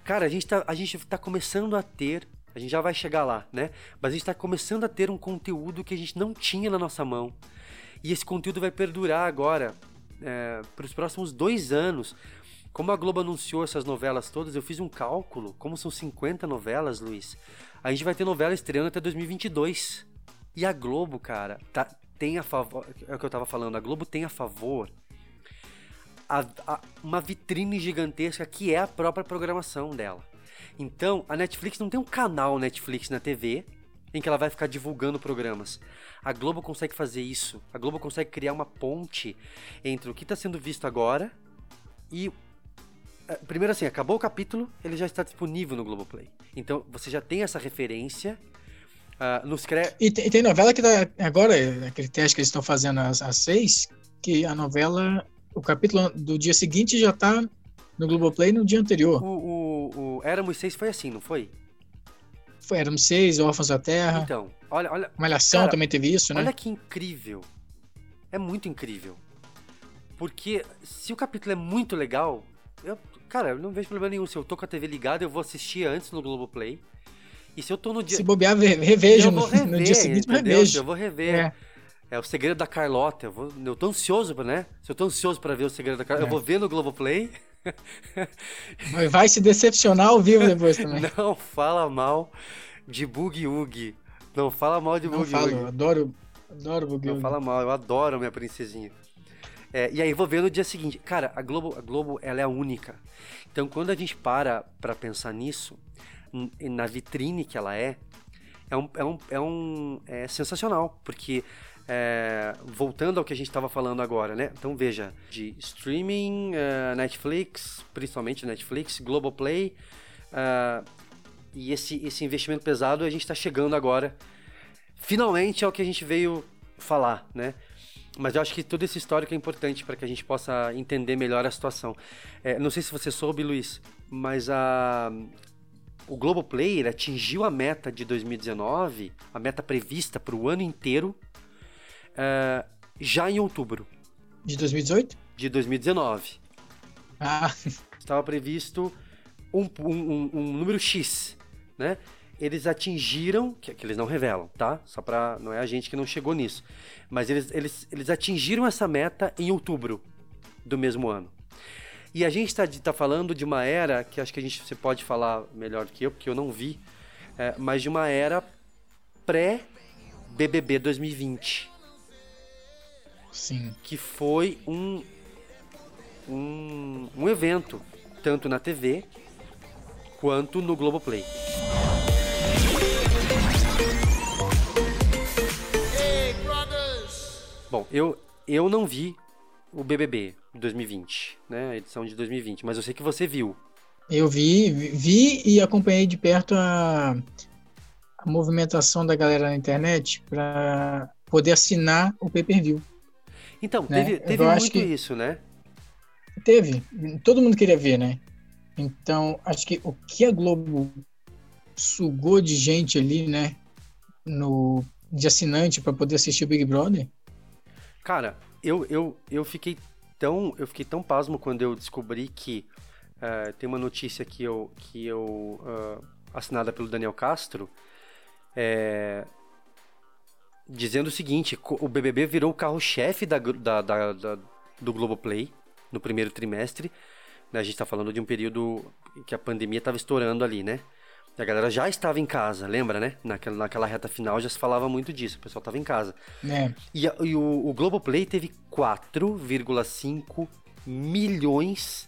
Cara, a gente, tá, a gente tá começando a ter, a gente já vai chegar lá, né? Mas a gente tá começando a ter um conteúdo que a gente não tinha na nossa mão. E esse conteúdo vai perdurar agora, é, para os próximos dois anos. Como a Globo anunciou essas novelas todas, eu fiz um cálculo, como são 50 novelas, Luiz, a gente vai ter novela estreando até 2022. E a Globo, cara, tá, tem a favor, é o que eu tava falando, a Globo tem a favor a- a- uma vitrine gigantesca que é a própria programação dela. Então, a Netflix não tem um canal Netflix na TV em que ela vai ficar divulgando programas. A Globo consegue fazer isso. A Globo consegue criar uma ponte entre o que está sendo visto agora e. eh, Primeiro assim, acabou o capítulo, ele já está disponível no Globoplay. Então você já tem essa referência. ah, nos cre... E tem, tem novela que tá, agora, aquele teste que eles estão fazendo às seis, que a novela, o capítulo do dia seguinte já tá no Globoplay no dia anterior. o, o, o Éramos Seis foi assim, não foi? Foi, éramos seis, Órfãos da Terra, Então, olha, olha, Malhação cara, também teve isso, né? Olha que incrível. É muito incrível. Porque se o capítulo é muito legal, eu, cara, eu não vejo problema nenhum. Se eu tô com a TV ligada, eu vou assistir antes no Globoplay. E se eu tô no dia. Se bobear, re- revejo eu no, vou rever, no dia seguinte, entendeu? revejo. Eu vou rever. É. É. o segredo da Carlota. Eu, vou, eu tô ansioso, né? Se eu tô ansioso pra ver o segredo da Carlota, É. eu vou ver no Globoplay. Mas vai se decepcionar ao vivo depois também. Não fala mal de Boogie Woogie. Não fala mal de Não Boogie falo, Woogie. adoro, adoro Boogie Não Woogie. fala mal, eu adoro minha princesinha. É, e aí vou ver no dia seguinte. Cara, a Globo, a Globo ela é a única. Então quando a gente para pra pensar nisso, na vitrine que ela é, é um, é um, é um é sensacional, porque é, voltando ao que a gente estava falando agora, né? Então veja, de streaming, eh, Netflix, principalmente Netflix, Globoplay, ah, e esse, esse investimento pesado a gente está chegando agora. Finalmente é o que a gente veio falar, né? Mas eu acho que todo esse histórico é importante para que a gente possa entender melhor a situação. É, não sei se você soube, Luiz, mas a, o Globoplay atingiu a meta de 2019, a meta prevista para o ano inteiro, é, já em outubro De 2018? de 2019. Ah, Estava previsto um, um- um- um número X, né? Eles atingiram, que, que eles não revelam, tá? Só pra. Não é a gente que não chegou nisso. Mas eles, eles, eles atingiram essa meta em outubro do mesmo ano. E a gente está tá falando de uma era que acho que a gente você pode falar melhor que eu, porque eu não vi, é, mas de uma era pré-BBB 2020 sim. que foi um, um, um evento, tanto na TV quanto no Globoplay. Bom, eu, eu não vi o BBB 2020, né, a edição de 2020, mas eu sei que você viu. Eu vi, vi e acompanhei de perto a, a movimentação da galera na internet para poder assinar o pay-per-view. Então, Né, teve, teve muito que- isso, né? Teve, todo mundo queria ver, né? Então, acho que o que a Globo sugou de gente ali, né, no de assinante para poder assistir o Big Brother, Cara, eu, eu, eu fiquei tão eu fiquei tão pasmo quando eu descobri que eh, tem uma notícia que eu que eu ah, assinada pelo Daniel Castro eh, dizendo o seguinte: o BBB virou o carro-chefe da, da, da, da- do Globoplay no primeiro trimestre. né? A gente está falando de um período que a pandemia estava estourando ali, né? A galera já estava em casa, lembra, né? Naquela, naquela reta final já se falava muito disso, o pessoal estava em casa. né? E, e o, o Globoplay teve 4,5 milhões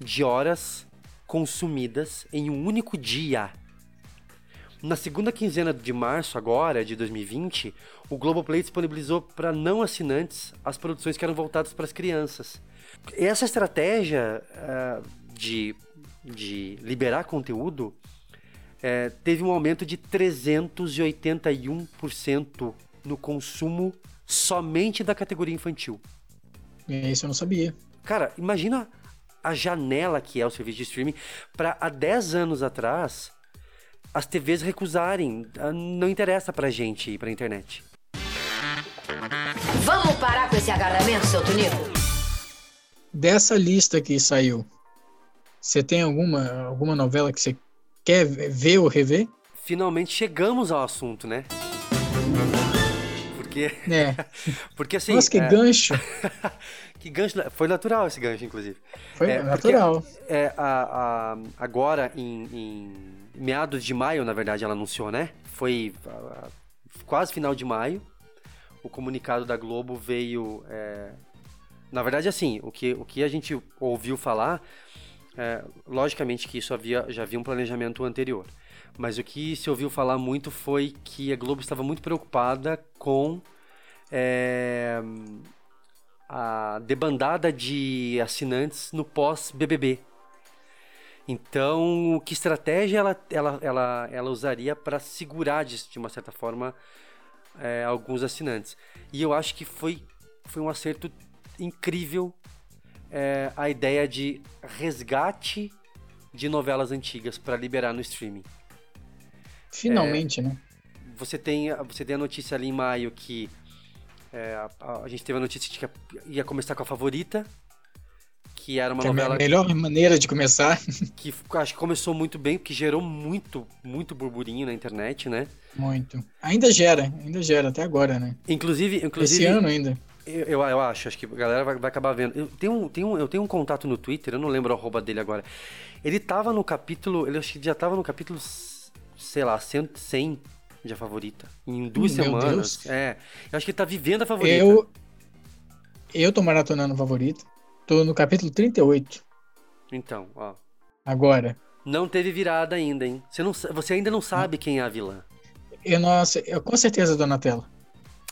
de horas consumidas em um único dia. Na segunda quinzena de março, agora, de 2020, o Globoplay disponibilizou para não assinantes as produções que eram voltadas para as crianças. Essa estratégia ah, de, de liberar conteúdo eh, teve um aumento de 381% no consumo somente da categoria infantil. Isso eu não sabia. Cara, imagina a janela que é o serviço de streaming para há 10 anos atrás as TVs recusarem. Ah, Não interessa pra gente ir pra internet. Vamos parar com esse agarramento, seu Tunico? Dessa lista que saiu, você tem alguma alguma novela que você quer ver ou rever? Finalmente chegamos ao assunto, né? Porque, É. porque assim. Nossa, que é, gancho. que gancho. Foi natural esse gancho, inclusive. Foi É, porque- natural. É, a, a- agora, em, em meados de maio, na verdade, ela anunciou, né? Foi ah, quase final de maio. O comunicado da Globo veio. é, na verdade, assim, o que, o que a gente ouviu falar, é, logicamente que isso havia, já havia um planejamento anterior. Mas o que se ouviu falar muito foi que a Globo estava muito preocupada com é, a debandada de assinantes no pós-BBB. Então, que estratégia ela, ela, ela, ela usaria para segurar, de, de uma certa forma, é, alguns assinantes? E eu acho que foi, foi um acerto incrível é, a ideia de resgate de novelas antigas para liberar no streaming. Finalmente, né? Você tem, a- você tem a notícia ali em maio que é, a, a- a gente teve a notícia de que ia começar com a favorita, que era uma Que é a novela me- melhor maneira de começar. que acho que começou muito bem, que gerou muito, muito burburinho na internet, né? Muito. Ainda gera, ainda gera, até agora, né? Inclusive, inclusive Esse ano ainda. eu, eu, eu acho, acho que a galera vai, vai acabar vendo. Eu tenho, um, tenho, um, eu tenho um contato no Twitter, eu não lembro a arroba dele agora. Ele tava no capítulo, ele acho que já tava no capítulo, sei lá, 100, 100 de a favorita. Em duas Meu semanas. Deus. É. Eu acho que ele tá vivendo a favorita. Eu, Eu tô maratonando o favorito. Tô no capítulo 38 Então, ó. agora. Não teve virada ainda, hein? Você, não, você ainda não sabe quem é a vilã. Eu, nossa, eu com certeza Donatella.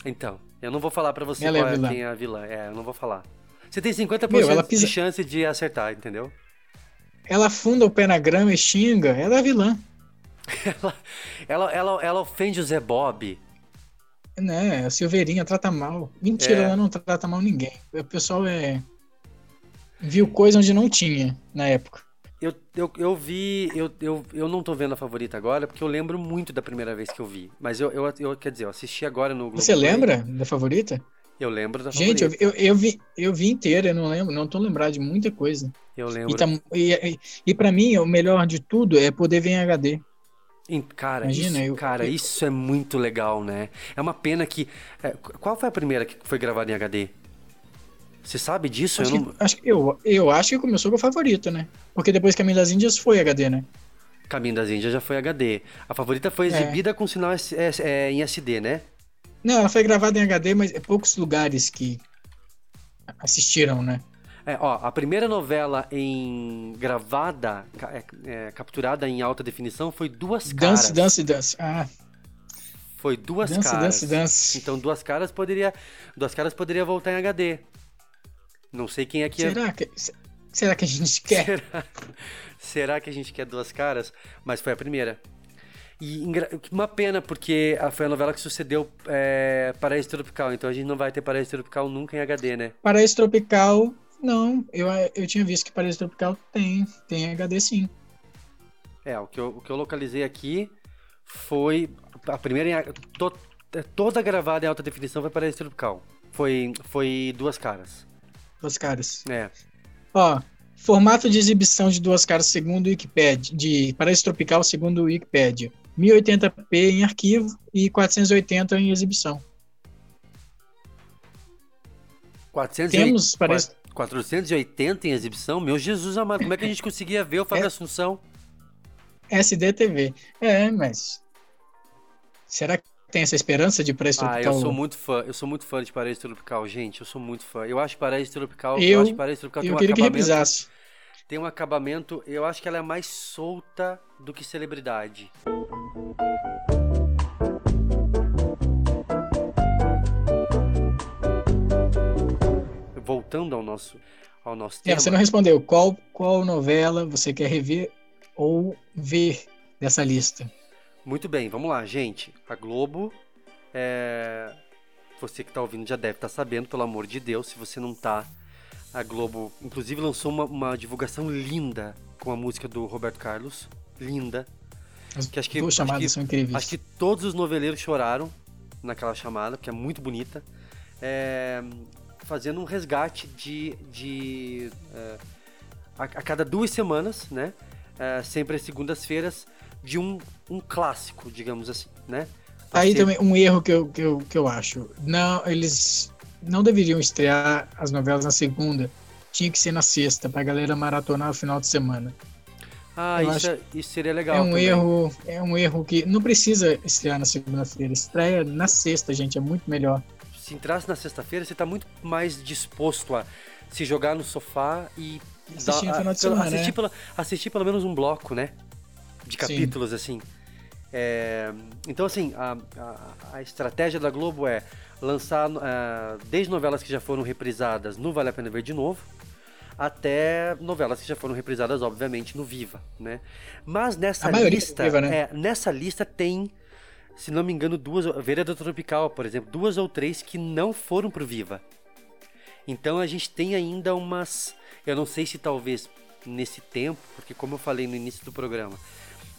Então, eu não vou falar pra você Ela é qual é vilã. quem é a vilã. É, eu não vou falar. Você tem 50% Meu, pisa- de chance de acertar, entendeu? Ela afunda o pé na grama e xinga. Ela é a vilã. Ela, ela, ela, ela ofende o Zé Bob. Né? A Silveirinha trata mal. Mentira, É. ela não trata mal ninguém. O pessoal é. Viu coisa onde não tinha na época. Eu, eu, eu vi. Eu, eu, eu não tô vendo a favorita agora, porque eu lembro muito da primeira vez que eu vi. Mas eu, eu, eu quer dizer, eu assisti agora no Globo. Você lembra da favorita? Eu lembro da Gente, eu, favorita. eu, eu vi, eu vi inteira, eu não lembro, não tô lembrado de muita coisa. Eu lembro. E, tá, e, e, pra mim, o melhor de tudo é poder ver em HD. Cara, Imagina, isso, eu- cara, eu- isso é muito legal, né? É uma pena que. é, qu- qual foi a primeira que foi gravada em HD? Você sabe disso? Acho eu que, não... acho, que- eu, eu acho que começou com a favorita, né? Porque depois Caminho das Índias foi HD, né? Caminho das Índias já foi HD. A favorita foi É. exibida com sinal S- é, em SD, né? Não, ela foi gravada em HD, mas é poucos lugares que assistiram, né? É, ó, a primeira novela em gravada, é, é, capturada em alta definição foi Duas Caras. Dance, dance, dance. Ah, Foi Duas dance, Caras. dance, dance. Então Duas Caras poderia, Duas Caras poderia voltar em HD. Não sei quem é que é. Será que, será que a gente quer? Será? Será que a gente quer Duas Caras? Mas foi a primeira. E uma pena, porque foi a novela que sucedeu é, Paraíso Tropical. Então a gente não vai ter Paraíso Tropical nunca em HD, né? Paraíso Tropical, não. Eu, eu tinha visto que Paraíso Tropical tem, tem HD sim. É, o que eu, o que eu localizei aqui foi a primeira to- é, toda gravada em alta definição foi Paraíso Tropical. Foi, foi Duas Caras. Duas caras. É. Ó, formato de exibição de duas caras segundo o Wikipedia, de Paraíso Tropical segundo o Wikipedia. 1080p em arquivo e 480 em exibição. 480, Temos Paraíso, 480 em exibição? Meu Jesus amado, como é que a gente conseguia ver o Fábio É. Assunção? SDTV. É, mas será que tem essa esperança de Paraíso Ah, Tropical? eu sou muito fã, eu sou muito fã de Paraíso Tropical, gente, eu sou muito fã. Eu acho Paraíso Tropical, eu, Eu- acho que Paraíso Tropical tem Eu um queria que acabamento, reprisasse. tem um acabamento, eu acho que ela é mais solta do que celebridade. Voltando ao nosso ao nosso É, tema. você não respondeu. Qual, qual novela você quer rever ou ver dessa lista? Muito bem, vamos lá, gente. A Globo, é, você que tá ouvindo já deve estar sabendo, pelo amor de Deus, se você não tá, a Globo, inclusive, lançou uma, uma divulgação linda com a música do Roberto Carlos, linda. As Que acho que- duas chamadas que- são incríveis. Acho que todos os noveleiros choraram naquela chamada, porque é muito bonita. É, fazendo um resgate de. de é, a, a cada duas semanas, né? É, sempre às segundas-feiras, de um, um clássico, digamos assim, né? Aí Assim, também um erro que eu, que, eu, que eu acho. Não, eles não deveriam estrear as novelas na segunda. Tinha que ser na sexta, pra galera maratonar no final de semana. Ah, isso, é- isso seria legal. é um também. erro, é um erro que não precisa estrear na segunda-feira. Estreia na sexta, gente, é muito melhor. Se entrasse na sexta-feira, você tá muito mais disposto a se jogar no sofá e. Assistir dar- final de pelo- semana, assistir, né? pelo, assistir pelo menos um bloco, né? De Sim. capítulos, assim. É, então, assim, a, a, a estratégia da Globo é lançar ah, desde novelas que já foram reprisadas no Vale a Pena Ver de novo, até novelas que já foram reprisadas, obviamente, no Viva, né? Mas nessa A maioria lista, Viva, né? é, nessa lista tem, se não me engano, duas, Vereda Tropical, por exemplo, duas ou três que não foram pro Viva. Então a gente tem ainda umas, eu não sei se talvez nesse tempo, porque como eu falei no início do programa,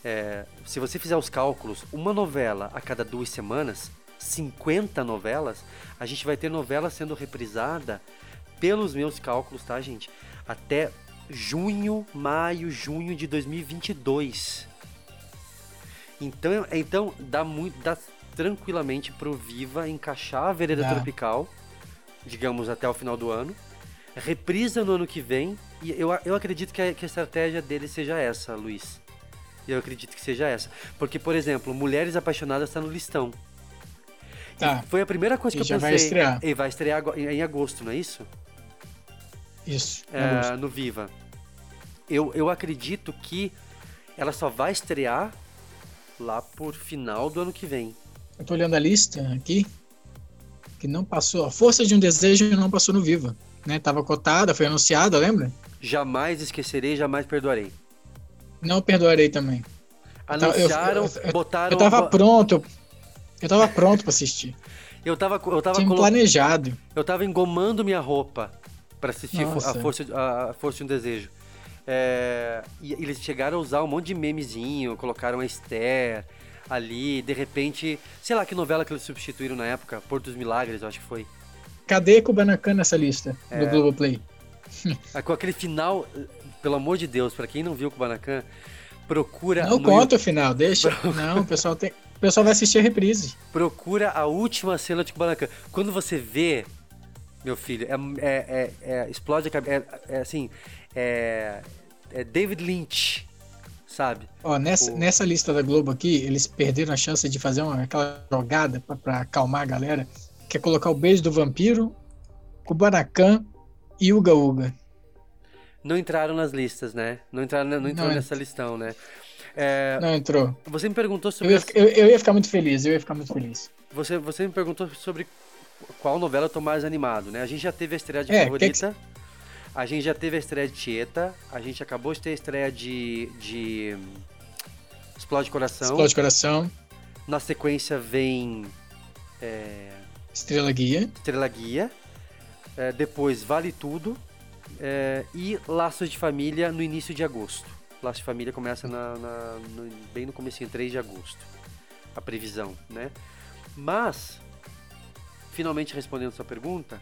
é, se você fizer os cálculos, uma novela a cada duas semanas, 50 novelas, a gente vai ter novela sendo reprisada, pelos meus cálculos, tá, gente? Até junho, maio, junho de 2022. Então, então dá muito, dá tranquilamente pro Viva encaixar a Vereda Dá. Tropical, digamos até o final do ano, reprisa no ano que vem, e eu, eu acredito que a, que a estratégia dele seja essa, Luiz. Eu acredito que seja essa. Porque, por exemplo, Mulheres Apaixonadas está no listão. Tá, Foi a primeira coisa E que eu já pensei. vai estrear. E vai estrear em agosto, não é isso? isso. É, no Viva. Eu, eu acredito que ela só vai estrear lá por final do ano que vem. Eu tô olhando a lista aqui, que não passou. A Força de um Desejo não passou no Viva. Né? Tava cotada, foi anunciada, lembra? Jamais esquecerei, jamais perdoarei. Não perdoarei também. tava- eu- Anunciaram, eu- eu- botaram. Eu tava pronto. Eu tava pronto pra assistir. Eu tava, eu tava, Tinha colo- planejado. eu tava engomando minha roupa pra assistir Fo- a Nossa. Força, a Força de um Desejo. É, e eles chegaram a usar um monte de memezinho, colocaram a Esther ali, de repente, sei lá que novela que eles substituíram na época, Porto dos Milagres, eu acho que foi. Cadê Kubanacan nessa lista É. do Globoplay? Com aquele final, pelo amor de Deus, pra quem não viu Kubanacan, procura Não conta o final, deixa. Não, o pessoal tem. O pessoal vai assistir a reprise. procura a última cena de Kubanacan. Quando você vê, meu filho, é, é- é- é- explode a cabeça. É, é assim, é, é David Lynch, sabe? Ó, nessa, O- nessa lista da Globo aqui, eles perderam a chance de fazer uma, aquela jogada pra acalmar a galera, que é colocar o beijo do vampiro, Kubanacan e Uga Uga. Não entraram nas listas, né? Não entraram, não entrou Não nessa listão, né? É, Não entrou. você me perguntou Eu sobre ia, as- eu, eu ia ficar muito feliz, eu ia ficar muito feliz. você, você me perguntou sobre qual novela eu tô mais animado, né? A gente já teve a estreia de É, Favorita, a gente já teve a estreia de Tieta, a gente acabou de ter a estreia de, de Explode Coração. Explode Coração, Na sequência vem é, Estrela Guia. Estrela Guia, é, depois Vale Tudo é, e Laços de Família no início de agosto. Laços de Família começa na, na- no- bem no comecinho, 3 de agosto, a previsão, né? Mas, finalmente respondendo sua pergunta,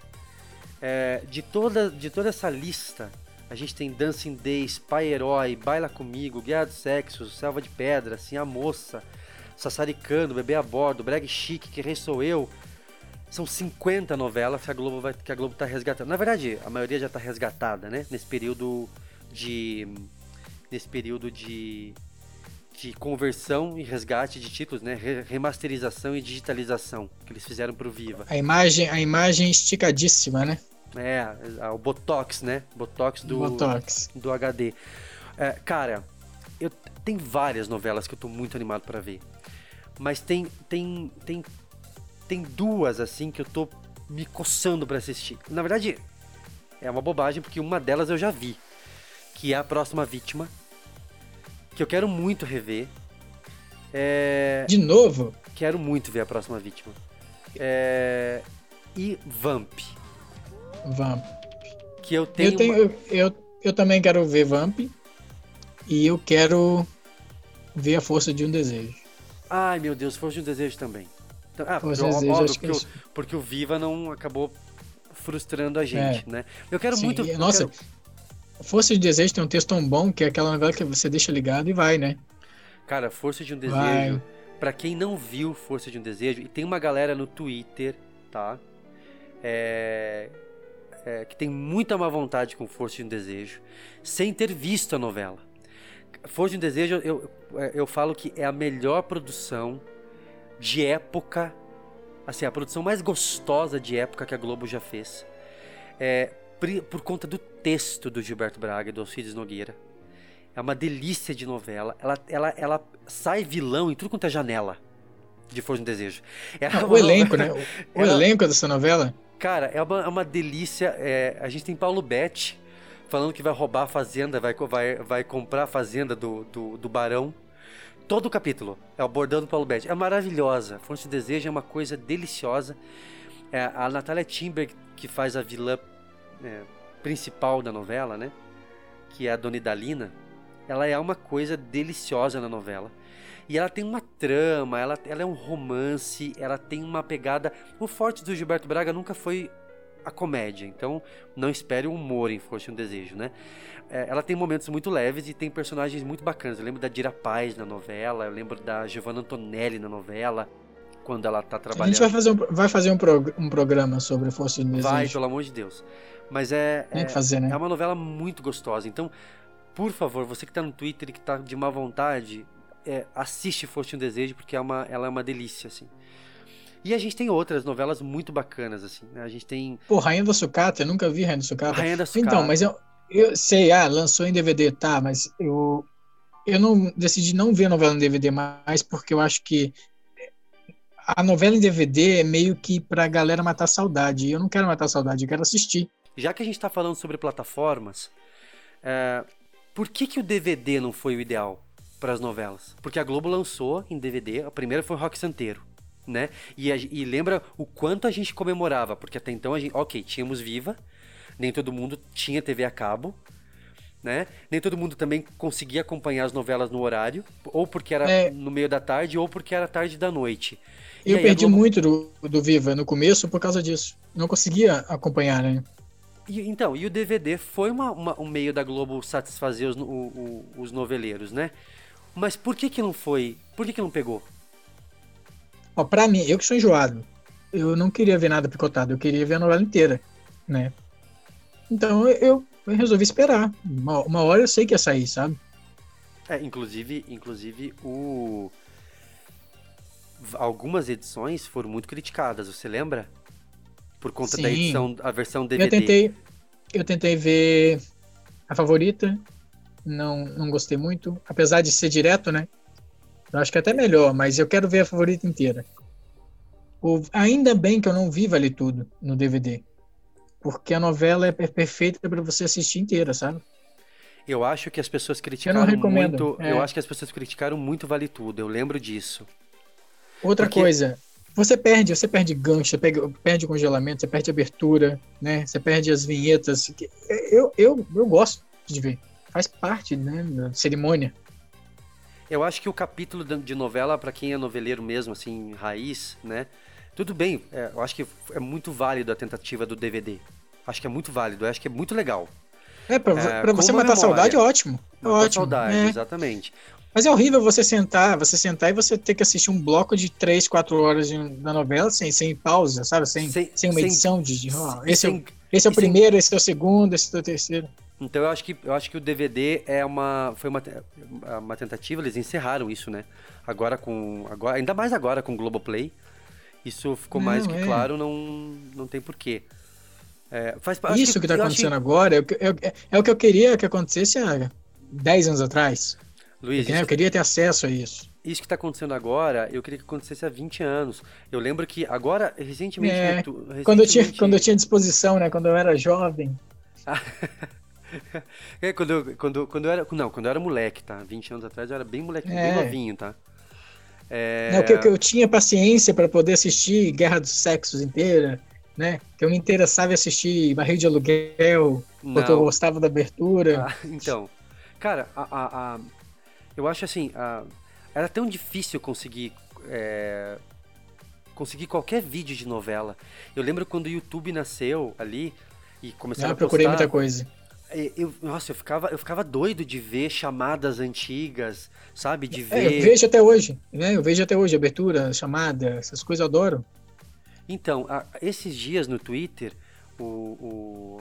é, de, toda, de toda essa lista, a gente tem Dancing Days, Pai Herói, Baila Comigo, Guerra dos Sexos, Selva de Pedra, Assim a Moça, Sassaricano, Bebê a Bordo, Brag Chique, Que Rei Sou Eu. São 50 novelas que a Globo vai, que a Globo tá resgatando. Na verdade, a maioria já tá resgatada, né? Nesse período de nesse período de de conversão e resgate de títulos, né? Re- Remasterização e digitalização que eles fizeram pro Viva. A imagem, a imagem esticadíssima, né? É, o Botox, né? Botox do Botox. do HD. É, cara, eu tem várias novelas que eu tô muito animado pra ver. Mas tem tem tem tem duas assim que eu tô me coçando pra assistir. Na verdade, é uma bobagem porque uma delas eu já vi, que é a próxima vítima, que eu quero muito rever. É, De novo, quero muito ver a próxima vítima. É, e Vamp, Vamp. que eu tenho, Eu, tenho, eu, eu, eu também quero ver Vamp. E eu quero ver a força de um desejo. Ai, meu Deus, Força de um Desejo também. Então, Ah, porque, Desejo, óbvio, porque, é o, porque o Viva não acabou frustrando a gente, né? Eu quero Sim, muito. e, eu nossa, quero- Força de Desejo tem um texto tão bom que é aquela novela que você deixa ligado e vai, né? Cara, Força de um Desejo. Vai. Pra quem não viu Força de um Desejo, e tem uma galera no Twitter, tá? É, é, que tem muita má vontade com Força de um Desejo, sem ter visto a novela. Força de um Desejo, eu, eu, eu falo que é a melhor produção de época, assim, a produção mais gostosa de época que a Globo já fez. É, por conta do texto do Gilberto Braga e do Alcides Nogueira. É uma delícia de novela. Ela, ela, ela sai vilão em tudo quanto é janela de Força um Desejo. É Ah, o elenco, né? novela- O, elenco dessa novela. Cara, é uma, é uma delícia. é, a gente tem Paulo Betti falando que vai roubar a fazenda, vai, vai, vai comprar a fazenda do, do, do Barão. Todo o capítulo é o bordão do Paulo Betti. É maravilhosa. Força de Desejo é uma coisa deliciosa. É, a Natália Timber, que faz a vilã é, principal da novela, né? Que é a Dona Idalina. Ela é uma coisa deliciosa na novela. E ela tem uma trama, ela, ela é um romance, ela tem uma pegada. O forte do Gilberto Braga nunca foi a comédia, então não espere o humor em Força um Desejo, né? É, ela tem momentos muito leves e tem personagens muito bacanas. Eu lembro da Dira Paz na novela, eu lembro da Giovanna Antonelli na novela, quando ela tá A trabalhando. gente vai fazer um, vai fazer um, prog- um programa sobre Força um Desejo. Vai, pelo amor de Deus. Mas é, é, fazer, né? é uma novela muito gostosa. Então, por favor, você que tá no Twitter e que tá de má vontade, é, assiste Força um Desejo, porque é uma, ela é uma delícia, assim. E a gente tem outras novelas muito bacanas, assim, né? A gente tem Pô, Rainha da Sucata, eu nunca vi Rainha da Sucata. Rainha da Sucata. Então, mas eu, eu sei, ah, lançou em DVD, tá, mas eu, eu não decidi não ver a novela em DVD mais porque eu acho que a novela em DVD é meio que pra galera matar saudade. E eu não quero matar saudade, eu quero assistir. Já que a gente tá falando sobre plataformas, é, por que, que o DVD não foi o ideal para as novelas? Porque a Globo lançou em DVD, a primeira foi o Rock Santeiro, né? E, a- e lembra o quanto a gente comemorava, porque até então a gente, ok, tínhamos Viva, nem todo mundo tinha TV a cabo, né? Nem todo mundo também conseguia acompanhar as novelas no horário, ou porque era É. no meio da tarde, ou porque era tarde da noite. Eu aí perdi Globo- muito do, do Viva no começo por causa disso. Não conseguia acompanhar, né? E, então, e o DVD foi uma, uma- um meio da Globo satisfazer os, o- o- os noveleiros, né? Mas por que que não foi? Por que que não pegou? Ó, pra mim, eu que sou enjoado, eu não queria ver nada picotado, eu queria ver a novela inteira, né? Então eu, eu resolvi esperar. Uma, uma hora eu sei que ia sair, sabe? É, inclusive, inclusive o algumas edições foram muito criticadas, você lembra? Por conta da Sim. edição, a versão DVD. Eu tentei, eu tentei ver a favorita, não, não gostei muito, apesar de ser direto, né? Eu acho que é até melhor, mas eu quero ver a favorita inteira. O- ainda bem que eu não vi Vale Tudo no DVD, porque a novela é per- perfeita para você assistir inteira, sabe? Eu acho que as pessoas criticaram recomendo, muito. é. Eu acho que as pessoas criticaram muito Vale Tudo. Eu lembro disso. Outra Porque- coisa, você perde, você perde gancho, você perde congelamento, você perde abertura, né? Você perde as vinhetas. Eu, eu, eu gosto de ver. Faz parte, né, da cerimônia. Eu acho que o capítulo de novela, pra quem é noveleiro mesmo, assim, raiz, né? Tudo bem, é, eu acho que é muito válido a tentativa do DVD. Acho que é muito válido, eu acho que é muito legal. É, pra, É, pra você matar memória. saudade, ótimo. Matar ótimo. saudade, é. exatamente. Mas é horrível você sentar, você sentar e você ter que assistir um bloco de 3, 4 horas de- da novela sem, sem pausa, sabe? Sem, Sem- sem, uma sem- edição de. E esse, é esse é o sem- primeiro, esse é o segundo, esse é o terceiro. Então eu acho que eu acho que o DVD é uma foi uma, te- uma tentativa, eles encerraram isso, né? Agora com agora, ainda mais agora com o Globoplay. Isso ficou mais Não, que é. claro, não não tem porquê. É, faz Isso que, tá eu acontecendo agora é o que, é, é o que eu queria que acontecesse há 10 anos atrás. Luiz, né? isso, Eu queria ter acesso a isso. isso que tá acontecendo agora, eu queria que acontecesse há 20 anos. Eu lembro que agora recentemente, É, no tu- Quando eu, tinha, recentemente- quando eu tinha disposição, né? Quando eu era jovem. É, quando eu, quando, quando eu era. Não, quando eu era moleque, tá? 20 anos atrás eu era bem moleque, bem É. novinho, tá? É, Né, que, que eu tinha paciência para poder assistir Guerra dos Sexos inteira, né? Que eu me interessava em assistir Barril de Aluguel, porque eu não. gostava da abertura. Ah, então, cara, a, a- a- eu acho assim, a- era tão difícil conseguir é, conseguir qualquer vídeo de novela. Eu lembro quando o YouTube nasceu ali e começaram eu a procurei postar, muita coisa. É, Eu, nossa, eu ficava, eu ficava doido de ver chamadas antigas, sabe? De É, eu ver. vejo até hoje, né? Eu vejo até hoje abertura, chamada, essas coisas eu adoro. Então, a- esses dias no Twitter, o, o-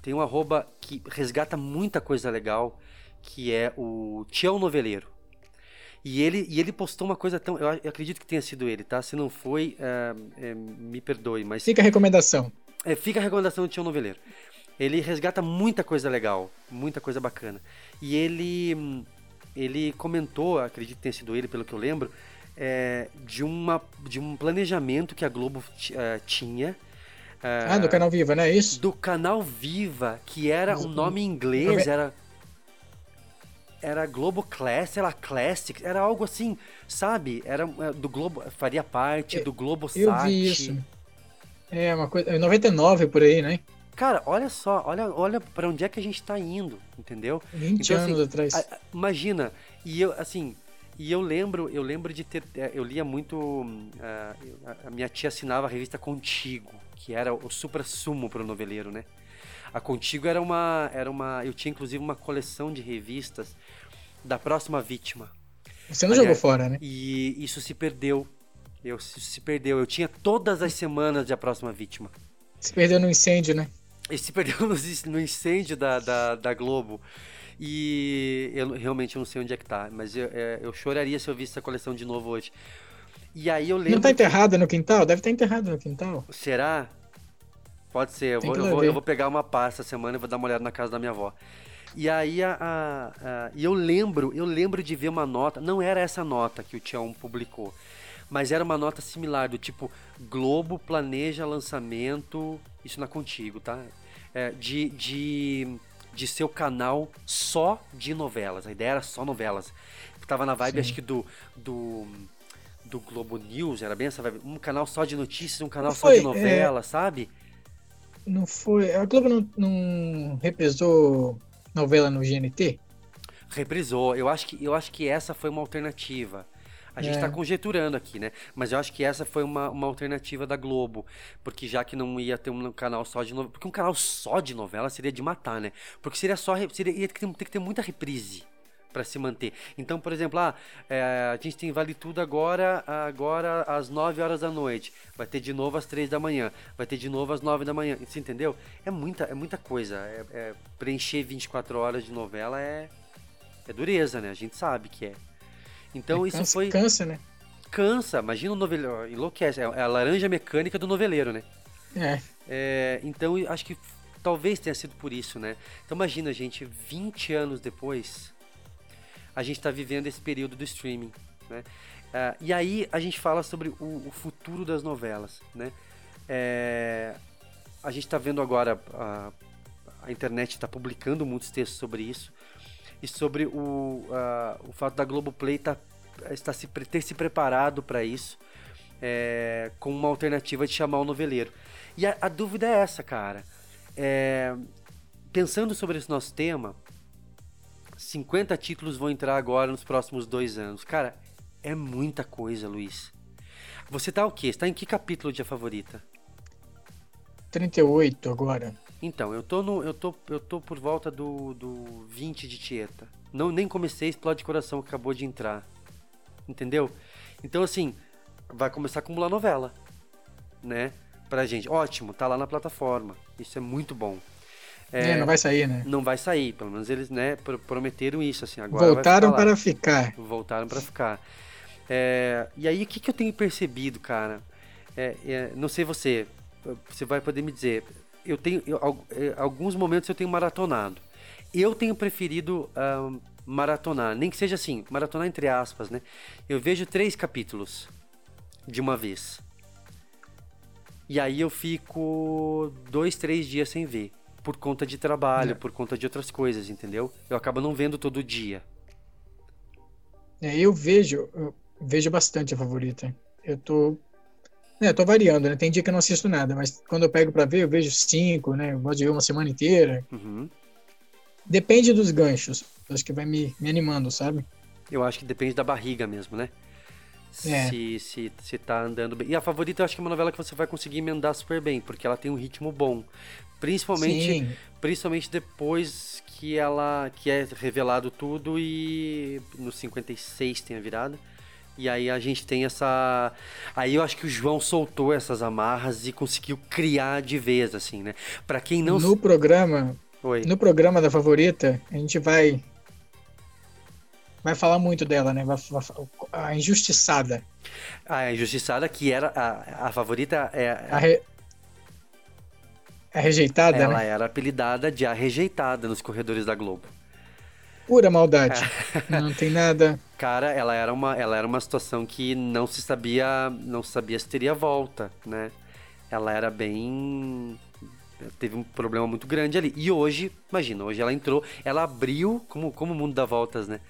tem um arroba que resgata muita coisa legal, que é o Tião Noveleiro. E ele, e ele postou uma coisa tão. Eu, eu acredito que tenha sido ele, tá? Se não foi, é, é, me perdoe, mas. Fica a recomendação. É, fica a recomendação do Tião Noveleiro. Ele resgata muita coisa legal, muita coisa bacana. E ele, ele comentou, acredito que tenha sido ele, pelo que eu lembro, é, de, uma, de um planejamento que a Globo eh, tinha. eh, Ah, do canal Viva, não é isso? do canal Viva, que era um nome em inglês, era. Era Globo Class, sei lá, Classic, era algo assim, sabe? Era eh, do Globo, faria parte do Globo Eu vi isso. É uma coisa. é 99 por aí, né? Cara, olha só, olha, olha para onde é que a gente tá indo, entendeu? 20 Então, assim, anos atrás. A- imagina, e eu, assim, e eu lembro, eu lembro de ter, eh, eu lia muito, eu- a- minha tia assinava a revista Contigo, que era o supra sumo pro noveleiro, né? A Contigo era uma, era uma, eu tinha inclusive uma coleção de revistas da próxima vítima. Você não aliás, jogou fora, né? E isso se perdeu. Eu, isso se perdeu. Eu tinha todas as semanas de a próxima vítima. Se perdeu no incêndio, né? Ele se perdeu no, incêndio da, da, da Globo. E eu não- realmente não sei onde é que tá. Mas eu, é, eu choraria se eu visse essa coleção de novo hoje. E aí eu Não lembro. tá enterrada no quintal? Deve estar enterrada no quintal. Será? Pode ser. Eu vou, eu, vou, eu vou pegar uma pá essa semana e vou dar uma olhada na casa da minha avó. E aí a, a- a- e eu lembro, eu lembro de ver uma nota, não era essa nota que o Tião publicou, mas era uma nota similar do tipo Globo planeja lançamento, isso na contigo, tá? É, de, de de seu canal só de novelas. A ideia era só novelas. Tava na vibe Sim. acho que do do do Globo News, era bem essa vibe, um canal só de notícias, um canal Não só de foi, novela, sabe? Não foi. A Globo não, não reprisou novela no GNT? Reprisou. Eu acho que, eu acho que essa foi uma alternativa. A gente É. está conjecturando aqui, né? Mas eu acho que essa foi uma, uma alternativa da Globo. Porque já que não ia ter um canal só de novela. Porque um canal só de novela seria de matar, né? Porque seria só. Seria, ia ter, que ter- ter que ter muita reprise para se manter. Então, por exemplo, ah, é, a gente tem Vale Tudo agora, agora às 9 horas da noite. Vai ter de novo às 3 da manhã. Vai ter de novo às 9 da manhã. Você entendeu? É muita, é muita coisa. É, é- preencher 24 horas de novela é, é dureza, né? A gente sabe que é. Então isso cansa, foi. Cansa, né? Cansa, imagina o noveleiro. Enlouquece. É é a laranja mecânica do noveleiro, né? É. É, então acho que talvez tenha sido por isso, né? Então imagina, gente, 20 anos depois, a gente está vivendo esse período do streaming, né? Ah, e aí a gente fala sobre o, o futuro das novelas, né? É, a gente está vendo agora a, a internet está publicando muitos textos sobre isso e sobre o, ah, o fato da Globoplay tá, estar se, ter se preparado para isso é, com uma alternativa de chamar o noveleiro. E a, a dúvida é essa, cara. É, pensando sobre esse nosso tema, 50 títulos vão entrar agora nos próximos dois anos. Cara, é muita coisa, Luiz. Você tá o quê? Você tá em que capítulo de A Favorita? 38 agora. Então, eu tô, no, eu tô, eu tô por volta do, do 20 de Tieta. Não, nem comecei Explode Coração, que acabou de entrar. Entendeu? Então, assim, vai começar a acumular novela. Né? Pra gente. Ótimo, tá lá na plataforma. Isso é muito bom. É, não vai sair, né? Não vai sair, pelo menos eles, né, pro- prometeram isso, assim, agora vai Voltaram ficar para ficar. Voltaram para ficar. É, e aí, o que, que eu tenho percebido, cara? É, é, não sei você, você vai poder me dizer. Eu tenho, eu, é, alguns momentos eu tenho maratonado. Eu tenho preferido ahn, maratonar, nem que seja assim, maratonar entre aspas, né? Eu vejo três capítulos de uma vez. E aí eu fico dois, três dias sem ver. Por conta de trabalho, É. por conta de outras coisas, entendeu? Eu acabo não vendo todo dia. É, eu vejo, eu vejo bastante a favorita. Eu tô. É, tô variando, né? Tem dia que eu não assisto nada, mas quando eu pego pra ver, eu vejo cinco, né? Eu gosto de ver uma semana inteira. Uhum. Depende dos ganchos. Acho que vai me, me animando, sabe? Eu acho que depende da barriga mesmo, né? É. Se, se, se tá andando bem. E a favorita eu acho que é uma novela que você vai conseguir emendar super bem, porque ela tem um ritmo bom. Principalmente, Sim. principalmente depois que ela que é revelado tudo e no 56 tem a virada. E aí a gente tem essa. Aí eu acho que o João soltou essas amarras e conseguiu criar de vez, assim, né? Pra quem não. No programa, Oi. no programa da favorita, a gente vai vai falar muito dela, né? Vai, vai- a injustiçada. A Injustiçada, que era a, a favorita, é, A, re- a rejeitada, ela né? era apelidada de a rejeitada nos corredores da Globo. Pura maldade. Não tem nada. Cara, ela era uma, ela era uma situação que não se sabia, não se sabia se teria volta, né? Ela era bem teve um problema muito grande ali. E hoje, imagina, hoje ela entrou, ela abriu, como, como o mundo dá voltas, né?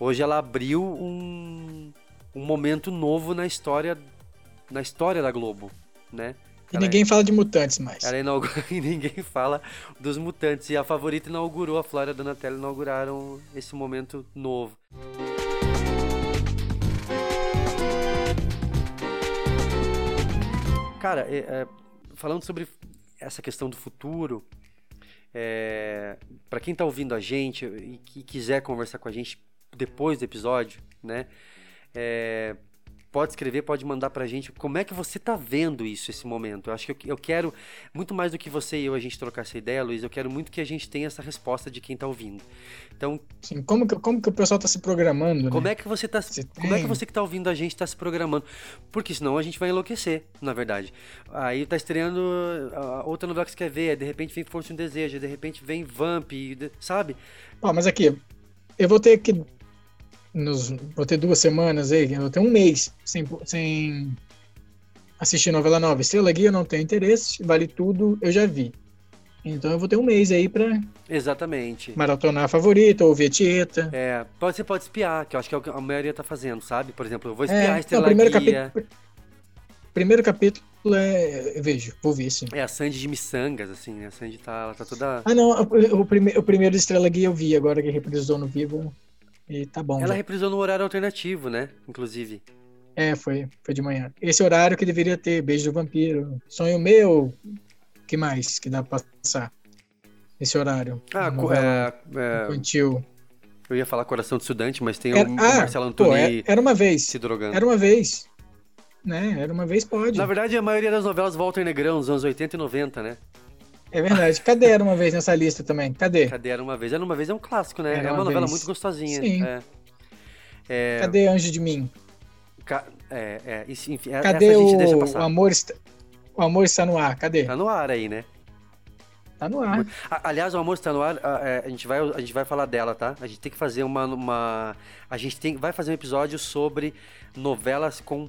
Hoje ela abriu um, um momento novo na história na história da Globo, né? E Ela- ninguém fala de mutantes mais. Ela inaugurou e ninguém fala dos mutantes. E a favorita inaugurou, a Flora e a Donatella inauguraram esse momento novo. Cara, é, é, falando sobre essa questão do futuro, é, para quem tá ouvindo a gente e que quiser conversar com a gente depois do episódio, né? é, pode escrever, pode mandar pra gente como é que você tá vendo isso, esse momento. Eu acho que eu, eu quero, muito mais do que você e eu a gente trocar essa ideia, Luiz, eu quero muito que a gente tenha essa resposta de quem tá ouvindo. Então, Sim, como, que, como que o pessoal tá se programando, como né? é que você tá. Você Como é que tem- você que tá ouvindo a gente tá se programando? Porque senão a gente vai enlouquecer, na verdade. Aí tá estreando a outra novela que você quer ver, de repente vem Força e um Desejo, de repente vem Vamp, sabe? Ó, mas aqui, eu vou ter que. Nos, vou ter duas semanas aí, vou ter um mês sem, sem assistir novela nova. Estrela Guia eu não tenho interesse, vale tudo, eu já vi. Então eu vou ter um mês aí pra Exatamente. maratonar a favorita, ouvir a Tieta. É, você pode espiar, que eu acho que é o que a maioria tá fazendo, sabe? Por exemplo, eu vou espiar a É, não, Estrela o primeiro Guia. capítulo. Primeiro capítulo é. Eu vejo, vou ver sim. É a Sandy de Missangas, assim, né? A Sandy tá, ela tá toda. Ah, não, o, o, prime, o primeiro Estrela Guia eu vi, agora que reprisou no vivo. E tá bom. Ela já. reprisou no horário alternativo, né? Inclusive. É, foi, foi de manhã. Esse horário que deveria ter, Beijo do Vampiro, Sonho Meu, que mais que dá pra passar? Esse horário. Ah, é, é, infantil. eu ia falar Coração de Estudante, mas tem Era, o ah, Marcelo Antoni é- era uma vez. se drogando. Era uma vez. Né? Era uma vez, pode. Na verdade, a maioria das novelas Walter Negrão, nos anos 80 e 90, né? É verdade. Cadê Era uma vez nessa lista também? Cadê? Cadê Era Uma Vez? Era Uma Vez é um clássico, né? Era é uma Uma novela muito gostosinha. Sim. É. É, Cadê Anjo de Mim? ca- é, é, enfim, essa Cadê a gente deixa o, passar. o amor está... O amor está no ar? Cadê? Tá no ar aí, né? Tá no ar. Aliás, o Amor Está No Ar, a, é, a gente vai, a gente vai falar dela, tá? A gente tem que fazer uma... uma a gente tem, vai fazer um episódio sobre novelas com,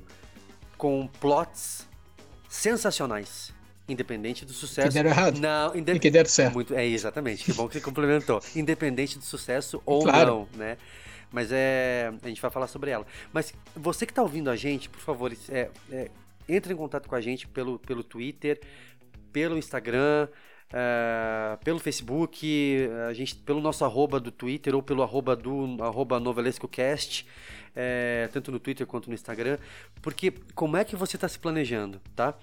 com plots sensacionais. Independente do sucesso. Que deram errado. Não, inde... E que deram certo. Muito, é, exatamente. Que bom que você complementou. Independente do sucesso ou Claro. não, né? Mas é. A gente vai falar sobre ela. Mas você que tá ouvindo a gente, por favor, é, é, entre em contato com a gente pelo, pelo Twitter, pelo Instagram, é, pelo Facebook, a gente, pelo nosso arroba do Twitter ou pelo arroba do arroba novelescocast, é, tanto no Twitter quanto no Instagram, porque como é que você está se planejando, tá?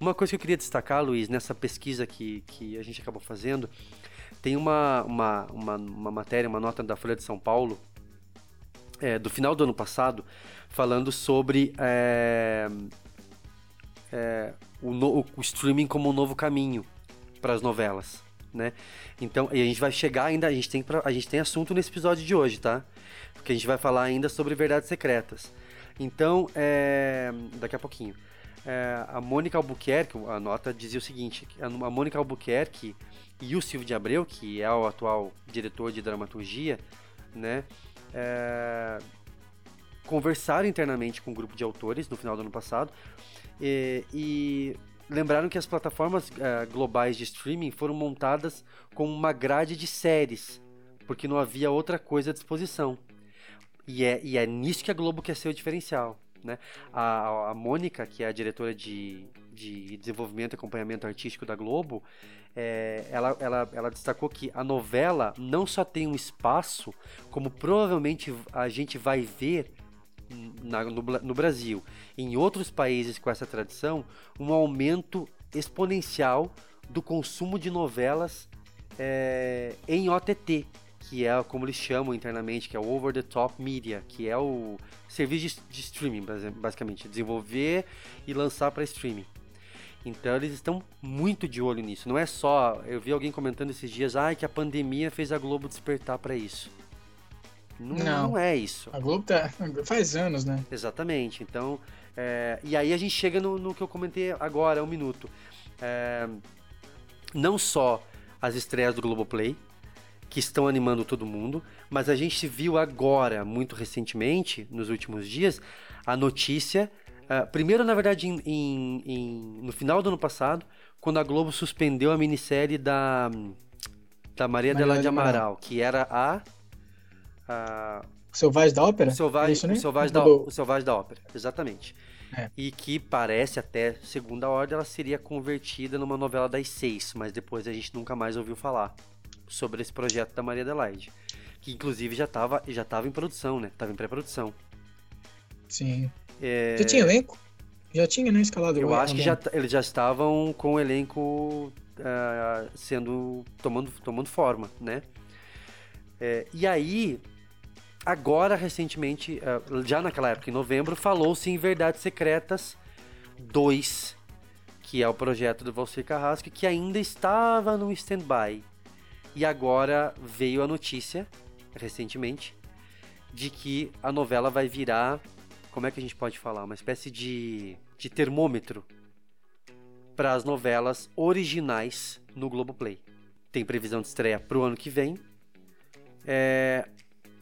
Uma coisa que eu queria destacar, Luiz, nessa pesquisa que, que a gente acabou fazendo, tem uma, uma, uma, uma matéria, uma nota da Folha de São Paulo, é, do final do ano passado, falando sobre é, o, no- o streaming como um novo caminho para as novelas, né? Então, e a gente vai chegar ainda, a gente tem pra- a gente tem assunto nesse episódio de hoje, tá? Porque a gente vai falar ainda sobre verdades secretas. Então, é, daqui a pouquinho. É, a Mônica Albuquerque, a nota dizia o seguinte: a Mônica Albuquerque e o Silvio de Abreu, que é o atual diretor de dramaturgia, né? é, conversaram internamente com um grupo de autores no final do ano passado e, e lembraram que as plataformas eh, globais de streaming foram montadas com uma grade de séries, porque não havia outra coisa à disposição. E é, e é nisso que a Globo quer ser o diferencial. Né? A, a Mônica, que é a diretora de, de desenvolvimento e acompanhamento artístico da Globo, é, ela, ela, ela destacou que a novela não só tem um espaço, como provavelmente a gente vai ver na- no, no Brasil, em outros países com essa tradição, um aumento exponencial do consumo de novelas é, em OTT, que é como eles chamam internamente, que é o Over the Top Media, que é o serviço de, de streaming, basi- basicamente, desenvolver e lançar para streaming. Então eles estão muito de olho nisso. Não é só, eu vi alguém comentando esses dias, ai que a pandemia fez a Globo despertar para isso. Não, Não. não é isso. A Globo tá. Faz anos, né? Exatamente. Então, é, e aí a gente chega no, no que eu comentei agora, um minuto. É, não só as estreias do Globoplay, que estão animando todo mundo, mas a gente viu agora, muito recentemente, nos últimos dias, a notícia. é, primeiro, na verdade, em- em- em- no final do ano passado, quando a Globo suspendeu a minissérie da, da Maria Maria Adelaide de Amaral. Amaral, que era a. a Selvagem da Ópera? o Selvagem, É isso, né? o, Selvagem da, o Selvagem da Ópera, exatamente. É. E que parece até segunda ordem ela seria convertida numa novela das seis, mas depois a gente nunca mais ouviu falar sobre esse projeto da Maria Adelaide. Que inclusive já estava já tava em produção, né? Tava em pré-produção. Sim. É, Já tinha elenco? Já tinha, né? Escalado. eu o acho que já, eles já estavam com o elenco ah, sendo tomando, tomando forma, né? É, e aí agora, recentemente, eh, já naquela época, em novembro, falou-se em Verdades Secretas 2, que é o projeto do Valcir Carrasco, que ainda estava no stand-by. E agora veio a notícia, recentemente, de que a novela vai virar, como é que a gente pode falar? Uma espécie de, de termômetro para as novelas originais no Globoplay. Tem previsão de estreia para o ano que vem, é,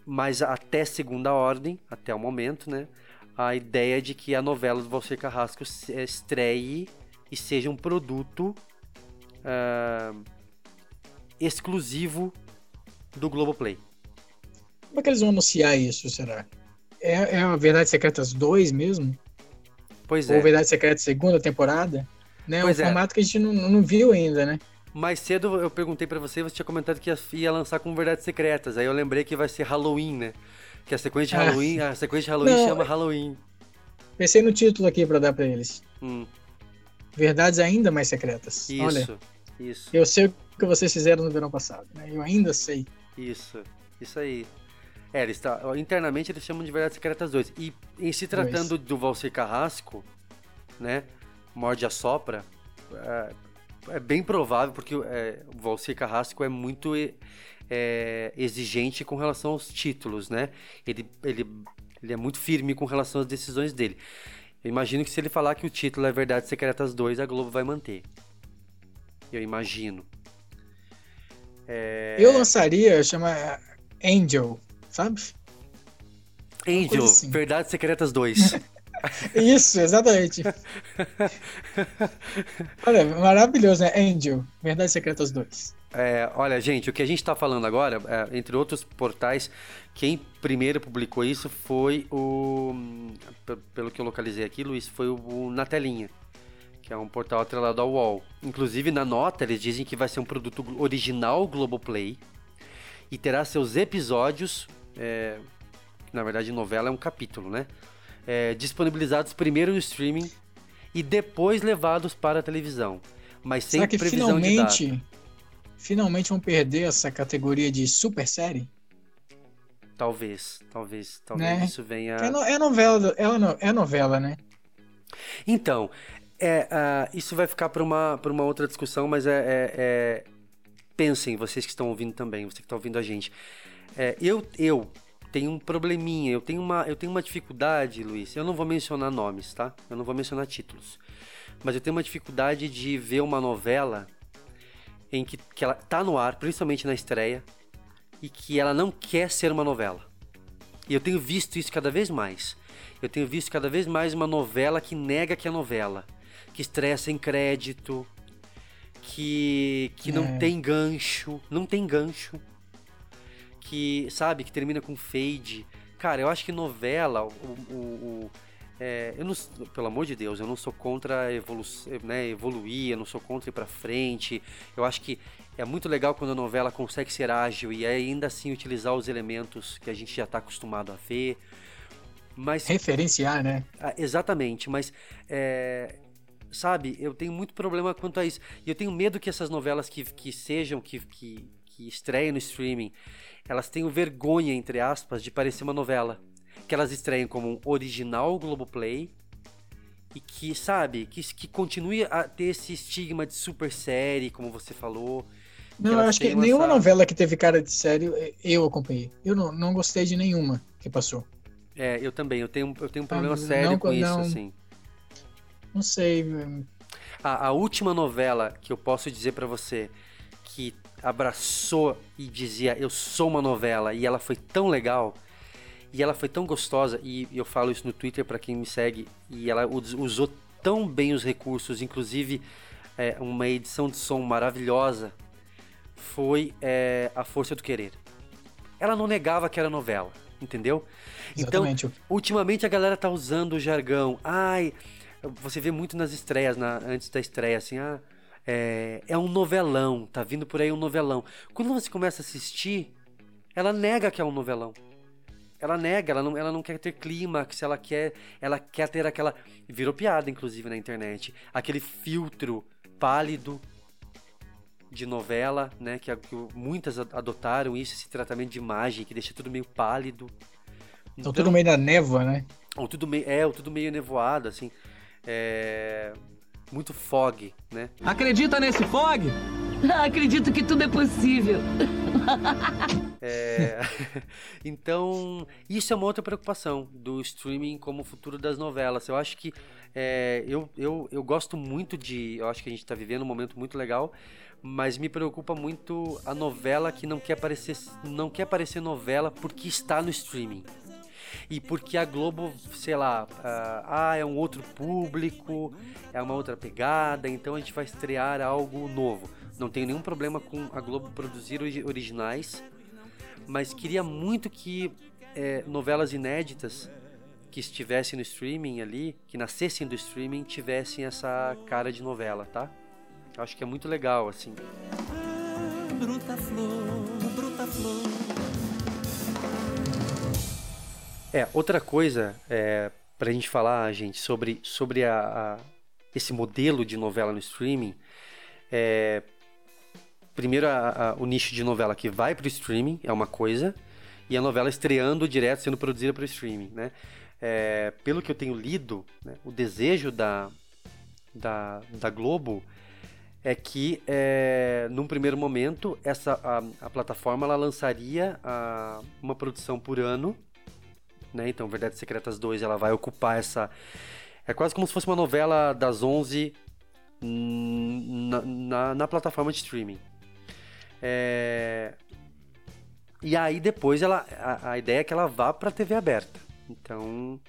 mas até segunda ordem, até o momento, né? A ideia de que a novela do Valcir Carrasco se- estreie e seja um produto ah, exclusivo do Globoplay. Como é que eles vão anunciar isso, será? É, é a Verdades Secretas 2 mesmo? Pois Ou é. Verdades Secretas segunda temporada? Né? Pois um é. formato que a gente não, não viu ainda, né? Mais cedo eu perguntei pra você, você tinha comentado que ia, ia lançar com Verdades Secretas. Aí eu lembrei que vai ser Halloween, né? Que a sequência de Ah. Halloween, a sequência de Halloween Não, chama é- Halloween. Pensei no título aqui pra dar pra eles. Hum, Verdades ainda mais secretas. Olha, isso, isso, eu sei o que vocês fizeram no verão passado, né? Eu ainda sei. isso, isso aí. É, eles tá, internamente eles chamam de Verdades Secretas 2. E em se tratando do Valcir Carrasco, né? Morde a sopra, é, é bem provável, porque é, o Valcir Carrasco é muito e- é, exigente com relação aos títulos, né? Ele, ele, ele é muito firme com relação às decisões dele. Eu imagino que se ele falar que o título é Verdades Secretas 2, a Globo vai manter. Eu imagino. É... Eu lançaria, chama Angel, sabe? Angel, assim. Verdades Secretas 2. Isso, exatamente. Olha, maravilhoso, né? Angel, Verdades Secretas 2. É, olha, gente, o que a gente está falando agora, é, entre outros portais, quem primeiro publicou isso foi o. Pelo que eu localizei aqui, Luiz, foi o, o Na Telinha, que é um portal atrelado ao UOL. Inclusive, na nota, eles dizem que vai ser um produto original Globoplay e terá seus episódios. é, na verdade, novela é um capítulo, né? É, disponibilizados primeiro no streaming e depois levados para a televisão. Mas sem Será que previsão de data. finalmente, finalmente vão perder essa categoria de super série? Talvez, talvez, talvez Né? isso venha. É, no- é novela, é, no- é novela, né? Então, é, ah, isso vai ficar para uma, pra uma outra discussão, mas é, é- é- Pensem, vocês que estão ouvindo também, você que está ouvindo a gente. É, eu, eu tenho um probleminha, eu tenho, uma, eu tenho uma dificuldade, Luiz. Eu não vou mencionar nomes, tá? Eu não vou mencionar títulos. Mas eu tenho uma dificuldade de ver uma novela em que, que ela tá no ar, principalmente na estreia, e que ela não quer ser uma novela. E eu tenho visto isso cada vez mais. Eu tenho visto cada vez mais uma novela que nega que é novela, que estreia sem crédito, que que não É. tem gancho, não tem gancho, que sabe que termina com fade. Cara, eu acho que novela, o, o- o- é, eu não, pelo amor de Deus, eu não sou contra evolu né, evoluir, eu não sou contra ir pra frente. Eu acho que é muito legal quando a novela consegue ser ágil e ainda assim utilizar os elementos que a gente já está acostumado a ver. Mas Referenciar, né? ah, exatamente, mas é, sabe, eu tenho muito problema quanto a isso. E eu tenho medo que essas novelas que, que sejam, que, que, que estreiem no streaming, elas tenham vergonha, entre aspas, de parecer uma novela. Que elas estreiem como um original Globoplay e que, sabe, que, que continue a ter esse estigma de super série, como você falou. Não, eu acho que nenhuma essa- novela que teve cara de sério eu acompanhei. Eu não, não gostei de nenhuma que passou. É, eu também, eu tenho, eu tenho um problema Ah, sério não, com isso, não. assim. Não sei. A, a última novela que eu posso dizer pra você abraçou e dizia eu sou uma novela e ela foi tão legal e ela foi tão gostosa e eu falo isso no Twitter pra quem me segue e ela us- usou tão bem os recursos, inclusive é, uma edição de som maravilhosa foi é, A Força do Querer. Ela não negava que era novela, entendeu? Então, Exatamente. Ultimamente a galera tá usando o jargão. Ai, você vê muito nas estreias, na- antes da estreia, assim, ah, é, é um novelão, tá vindo por aí um novelão. Quando você começa a assistir, ela nega que é um novelão. Ela nega, ela não, ela não quer ter clímax, ela quer, ela quer ter aquela. Virou piada, inclusive, na internet. Aquele filtro pálido de novela, né? Que, que muitas adotaram isso, esse tratamento de imagem que deixa tudo meio pálido. Estão tudo meio da névoa, né? Ou tudo meio, é, ou tudo meio nevoado, assim. É, muito fog, né? Acredita nesse fog? Acredito que tudo é possível. É, então, isso é uma outra preocupação do streaming como o futuro das novelas. Eu acho que é, eu, eu, eu gosto muito de. Eu acho que a gente está vivendo um momento muito legal, mas me preocupa muito a novela que não quer parecer, não quer parecer novela porque está no streaming. E porque a Globo, sei lá, ah, ah, é um outro público, é uma outra pegada, então a gente vai estrear algo novo. Não tenho nenhum problema com a Globo produzir ori- originais, mas queria muito que é, novelas inéditas que estivessem no streaming ali, que nascessem do streaming, tivessem essa cara de novela, tá? Acho que é muito legal, assim. Bruta flor, bruta flor. É, outra coisa é, pra gente falar, gente, sobre, sobre a, a- esse modelo de novela no streaming, é, primeiro a- a- o nicho de novela que vai pro streaming é uma coisa, e a novela estreando direto, sendo produzida para o streaming, né? É, pelo que eu tenho lido, né, o desejo da, da, da Globo é que, é, num primeiro momento, essa, a, a plataforma ela lançaria a- uma produção por ano, né? Então, Verdades Secretas 2, ela vai ocupar essa... É quase como se fosse uma novela das 11 hum, na, na, na plataforma de streaming. É, E aí, depois, ela, a, a ideia é que ela vá pra TV aberta. Então,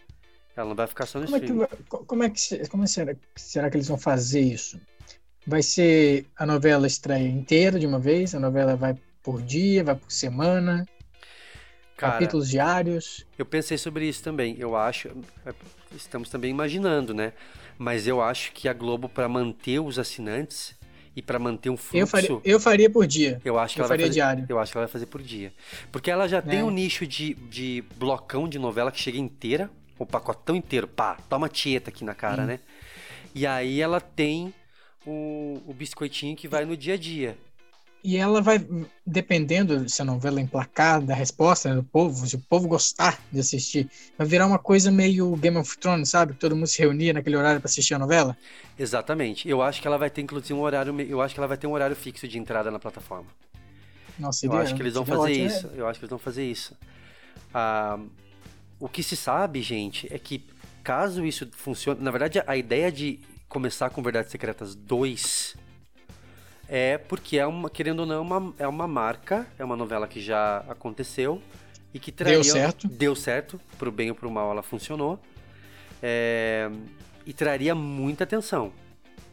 ela não vai ficar só no Como é que, streaming. vai- co- como é que como será, será que eles vão fazer isso? Vai ser a novela estreia inteira de uma vez? A novela vai por dia, vai por semana, Cara, capítulos diários? Eu pensei sobre isso também. Eu acho. é, Estamos também imaginando, né? Mas eu acho que a Globo, para manter os assinantes e para manter um fluxo. Eu faria, eu faria por dia. Eu acho que eu ela vai faria fazer, diário. Eu acho que ela vai fazer por dia. Porque ela já tem É. um nicho de, de blocão de novela que chega inteira, o pacotão inteiro, pá, toma tieta aqui na cara, Sim. né? E aí ela tem o, o biscoitinho que vai no dia a dia. E ela vai, dependendo se a novela emplacar da resposta né, do povo, se o povo gostar de assistir, vai virar uma coisa meio Game of Thrones, sabe? Que todo mundo se reunia naquele horário para assistir a novela. Exatamente. Eu acho que ela vai ter, inclusive, um horário. Eu acho que ela vai ter um horário fixo de entrada na plataforma. Nossa, Eu seria- acho que eles vão fazer ótimo, isso. né? Eu acho que eles vão fazer isso. Ah, o que se sabe, gente, é que caso isso funcione. Na verdade, a ideia de começar com Verdades Secretas 2 é porque é uma, querendo ou não, uma, é uma marca, é uma novela que já aconteceu e que traria, Deu certo. Deu certo, pro bem ou pro mal ela funcionou. É, e traria muita atenção.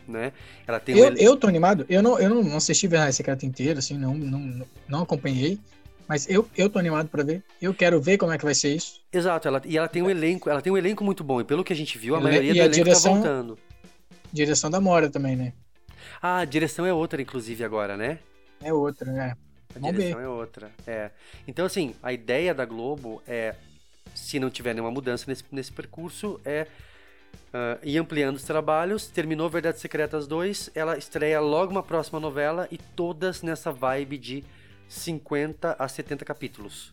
Né? Ela tem Eu, eu tô animado. Eu não, eu não, não assisti Verdade Secreta inteira, assim, não, não, não acompanhei. Mas eu, eu tô animado para ver. Eu quero ver como é que vai ser isso. Exato, ela, e ela tem um elenco, ela tem um elenco muito bom, e pelo que a gente viu, a Ele- maioria do a elenco direção- tá voltando. Direção da Mora também, né? Ah, a direção é outra, inclusive, agora, né? É outra, né? A Vamos direção ver. é outra. É. Então, assim, a ideia da Globo é, se não tiver nenhuma mudança nesse, nesse percurso, é ah, ir ampliando os trabalhos. Terminou Verdades Secretas 2, ela estreia logo uma próxima novela e todas nessa vibe de 50 a 70 capítulos,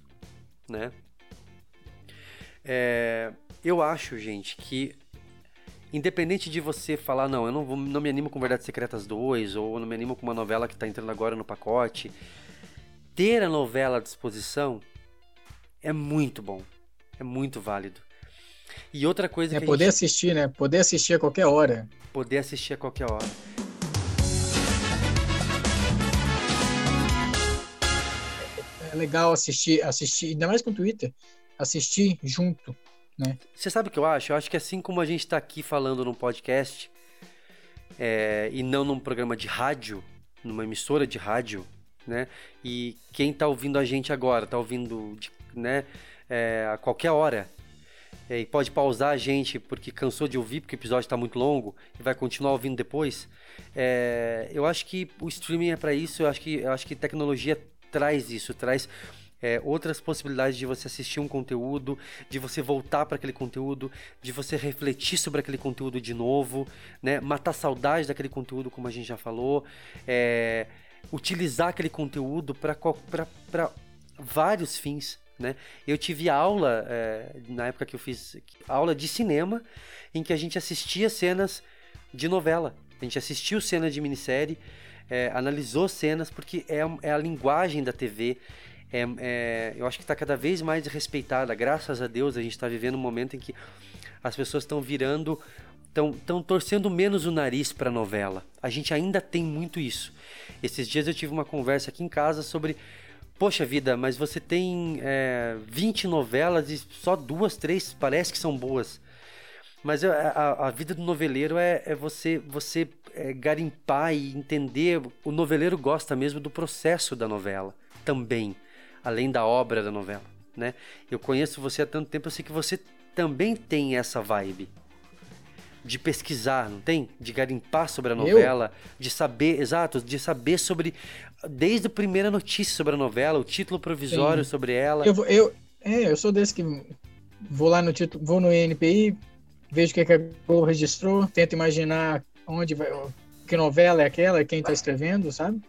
né? É, eu acho, gente, que independente de você falar, não, eu não, vou- não me animo com Verdades Secretas 2, ou não me animo com uma novela que tá entrando agora no pacote, ter a novela à disposição é muito bom. É muito válido. E outra coisa É que poder a gente assistir, né? Poder assistir a qualquer hora. poder assistir a qualquer hora. É legal assistir, assistir, ainda mais com o Twitter, assistir junto. Você sabe o que eu acho? Eu acho que assim como a gente tá aqui falando num podcast é, e não num programa de rádio, numa emissora de rádio, né? E quem tá ouvindo a gente agora, tá ouvindo, de- né? é, a qualquer hora. É, e pode pausar a gente porque cansou de ouvir, porque o episódio está muito longo e vai continuar ouvindo depois. É, eu acho que o streaming é para isso. Eu acho que eu acho que tecnologia traz isso, traz é, outras possibilidades de você assistir um conteúdo, de você voltar para aquele conteúdo, de você refletir sobre aquele conteúdo de novo, né? Matar saudade daquele conteúdo, como a gente já falou, é, utilizar aquele conteúdo para vários fins, né? Eu tive aula, é, na época que eu fiz aula de cinema, em que a gente assistia cenas de novela. A gente assistiu cenas de minissérie, é, analisou cenas, porque é, é a linguagem da TV. É, é, eu acho que está cada vez mais respeitada. Graças a Deus, a gente está vivendo um momento em que as pessoas estão virando, estão torcendo menos o nariz para a novela. A gente ainda tem muito isso. Esses dias eu tive uma conversa aqui em casa sobre Poxa vida, mas você tem é, 20 novelas e só duas, três parece que são boas. Mas a, a, vida do noveleiro é, é você, você é, garimpar e entender. O noveleiro gosta mesmo do processo da novela também, além da obra da novela. Né? Eu conheço você há tanto tempo, eu sei que você também tem essa vibe de pesquisar, não tem? De garimpar sobre a novela, eu? de saber, exato, de saber sobre desde a primeira notícia sobre a novela, o título provisório Sim. sobre ela. Eu, eu, é, eu sou desse que vou lá no título, vou no INPI, vejo o que, é que a Globo registrou, tento imaginar onde vai, que novela é aquela, quem está escrevendo, sabe?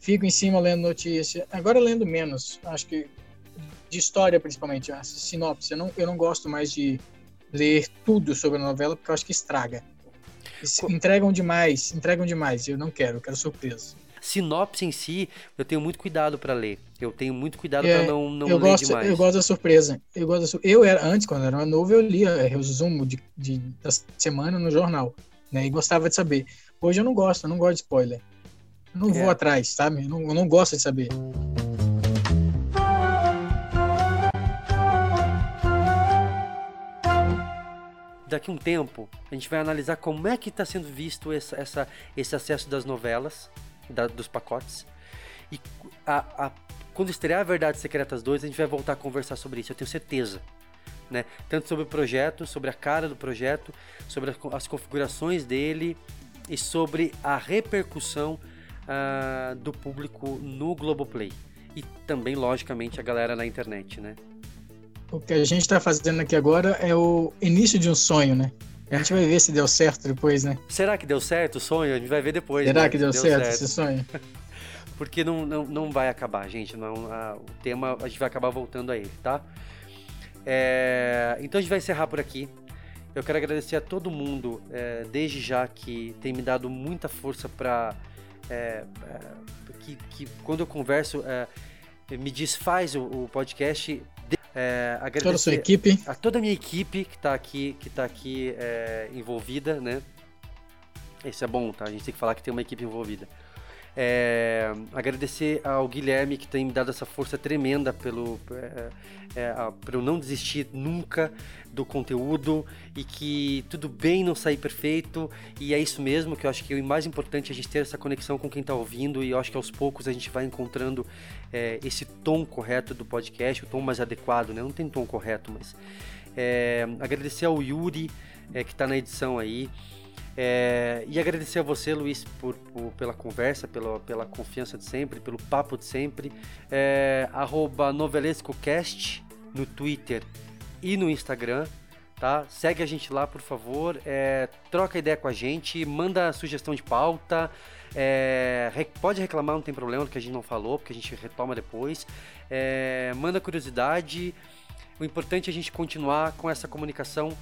Fico em cima lendo notícia. Agora lendo menos, acho que de história principalmente, a sinopse. Eu não, eu não gosto mais de ler tudo sobre a novela porque eu acho que estraga. Entregam demais, entregam demais. Eu não quero, eu quero surpresa. Sinopse em si, eu tenho muito cuidado para ler. Eu tenho muito cuidado é, para não, não eu ler gosto, demais. Eu gosto da surpresa. Eu gosto eu era antes quando era novo, eu lia resumo de, de, da semana no jornal, né? E gostava de saber. Hoje eu não gosto, eu não gosto de spoiler. Não é. vou atrás, sabe? Eu não, eu não gosto de saber. daqui a um tempo a gente vai analisar como é que está sendo visto essa, essa, esse acesso das novelas, da, dos pacotes. E a, a, quando estrear a Verdades Secretas 2, a gente vai voltar a conversar sobre isso, eu tenho certeza. Né? Tanto sobre o projeto, sobre a cara do projeto, sobre as, as configurações dele e sobre a repercussão uh, do público no Globoplay. E também, logicamente, a galera na internet, né? O que a gente está fazendo aqui agora é o início de um sonho, né? A gente vai ver se deu certo depois, né? Será que deu certo o sonho? A gente vai ver depois. Será né? que deu, deu certo, certo, esse sonho? Porque não, não, não vai acabar, gente. Não, a, o tema a gente vai acabar voltando a ele, tá? É, então a gente vai encerrar por aqui. Eu quero agradecer a todo mundo, é, desde já, que tem me dado muita força para. É, é, que, que quando eu converso, é, me desfaz o, o podcast é, agradecer toda a sua equipe. A toda a minha equipe que está aqui, que tá aqui envolvida, né? Isso é bom, tá? A gente tem que falar que tem uma equipe envolvida. É, agradecer ao Guilherme que tem me dado essa força tremenda pelo é, é, para eu não desistir nunca do conteúdo e que tudo bem não sair perfeito e é isso mesmo que eu acho que o mais importante é a gente ter essa conexão com quem está ouvindo e eu acho que aos poucos a gente vai encontrando é, esse tom correto do podcast, o tom mais adequado, né? Não tem tom correto, mas é, agradecer ao Yuri é, que está na edição aí. É, e agradecer a você, Luiz, por, por, pela conversa, pela, pela confiança de sempre, pelo papo de sempre. É, novelescocast no Twitter e no Instagram. Tá? Segue a gente lá, por favor. É, troca ideia com a gente, manda sugestão de pauta. É, pode reclamar, não tem problema, que a gente não falou, porque a gente retoma depois. É, manda curiosidade. O importante é a gente continuar com essa comunicação.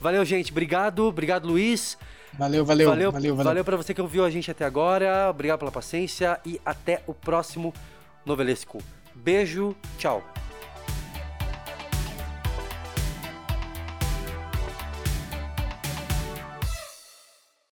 Valeu, gente. Obrigado. Obrigado, Luiz. Valeu, valeu, valeu, valeu, valeu. Valeu para você que ouviu a gente até agora. Obrigado pela paciência e até o próximo Novelesco. Beijo, tchau.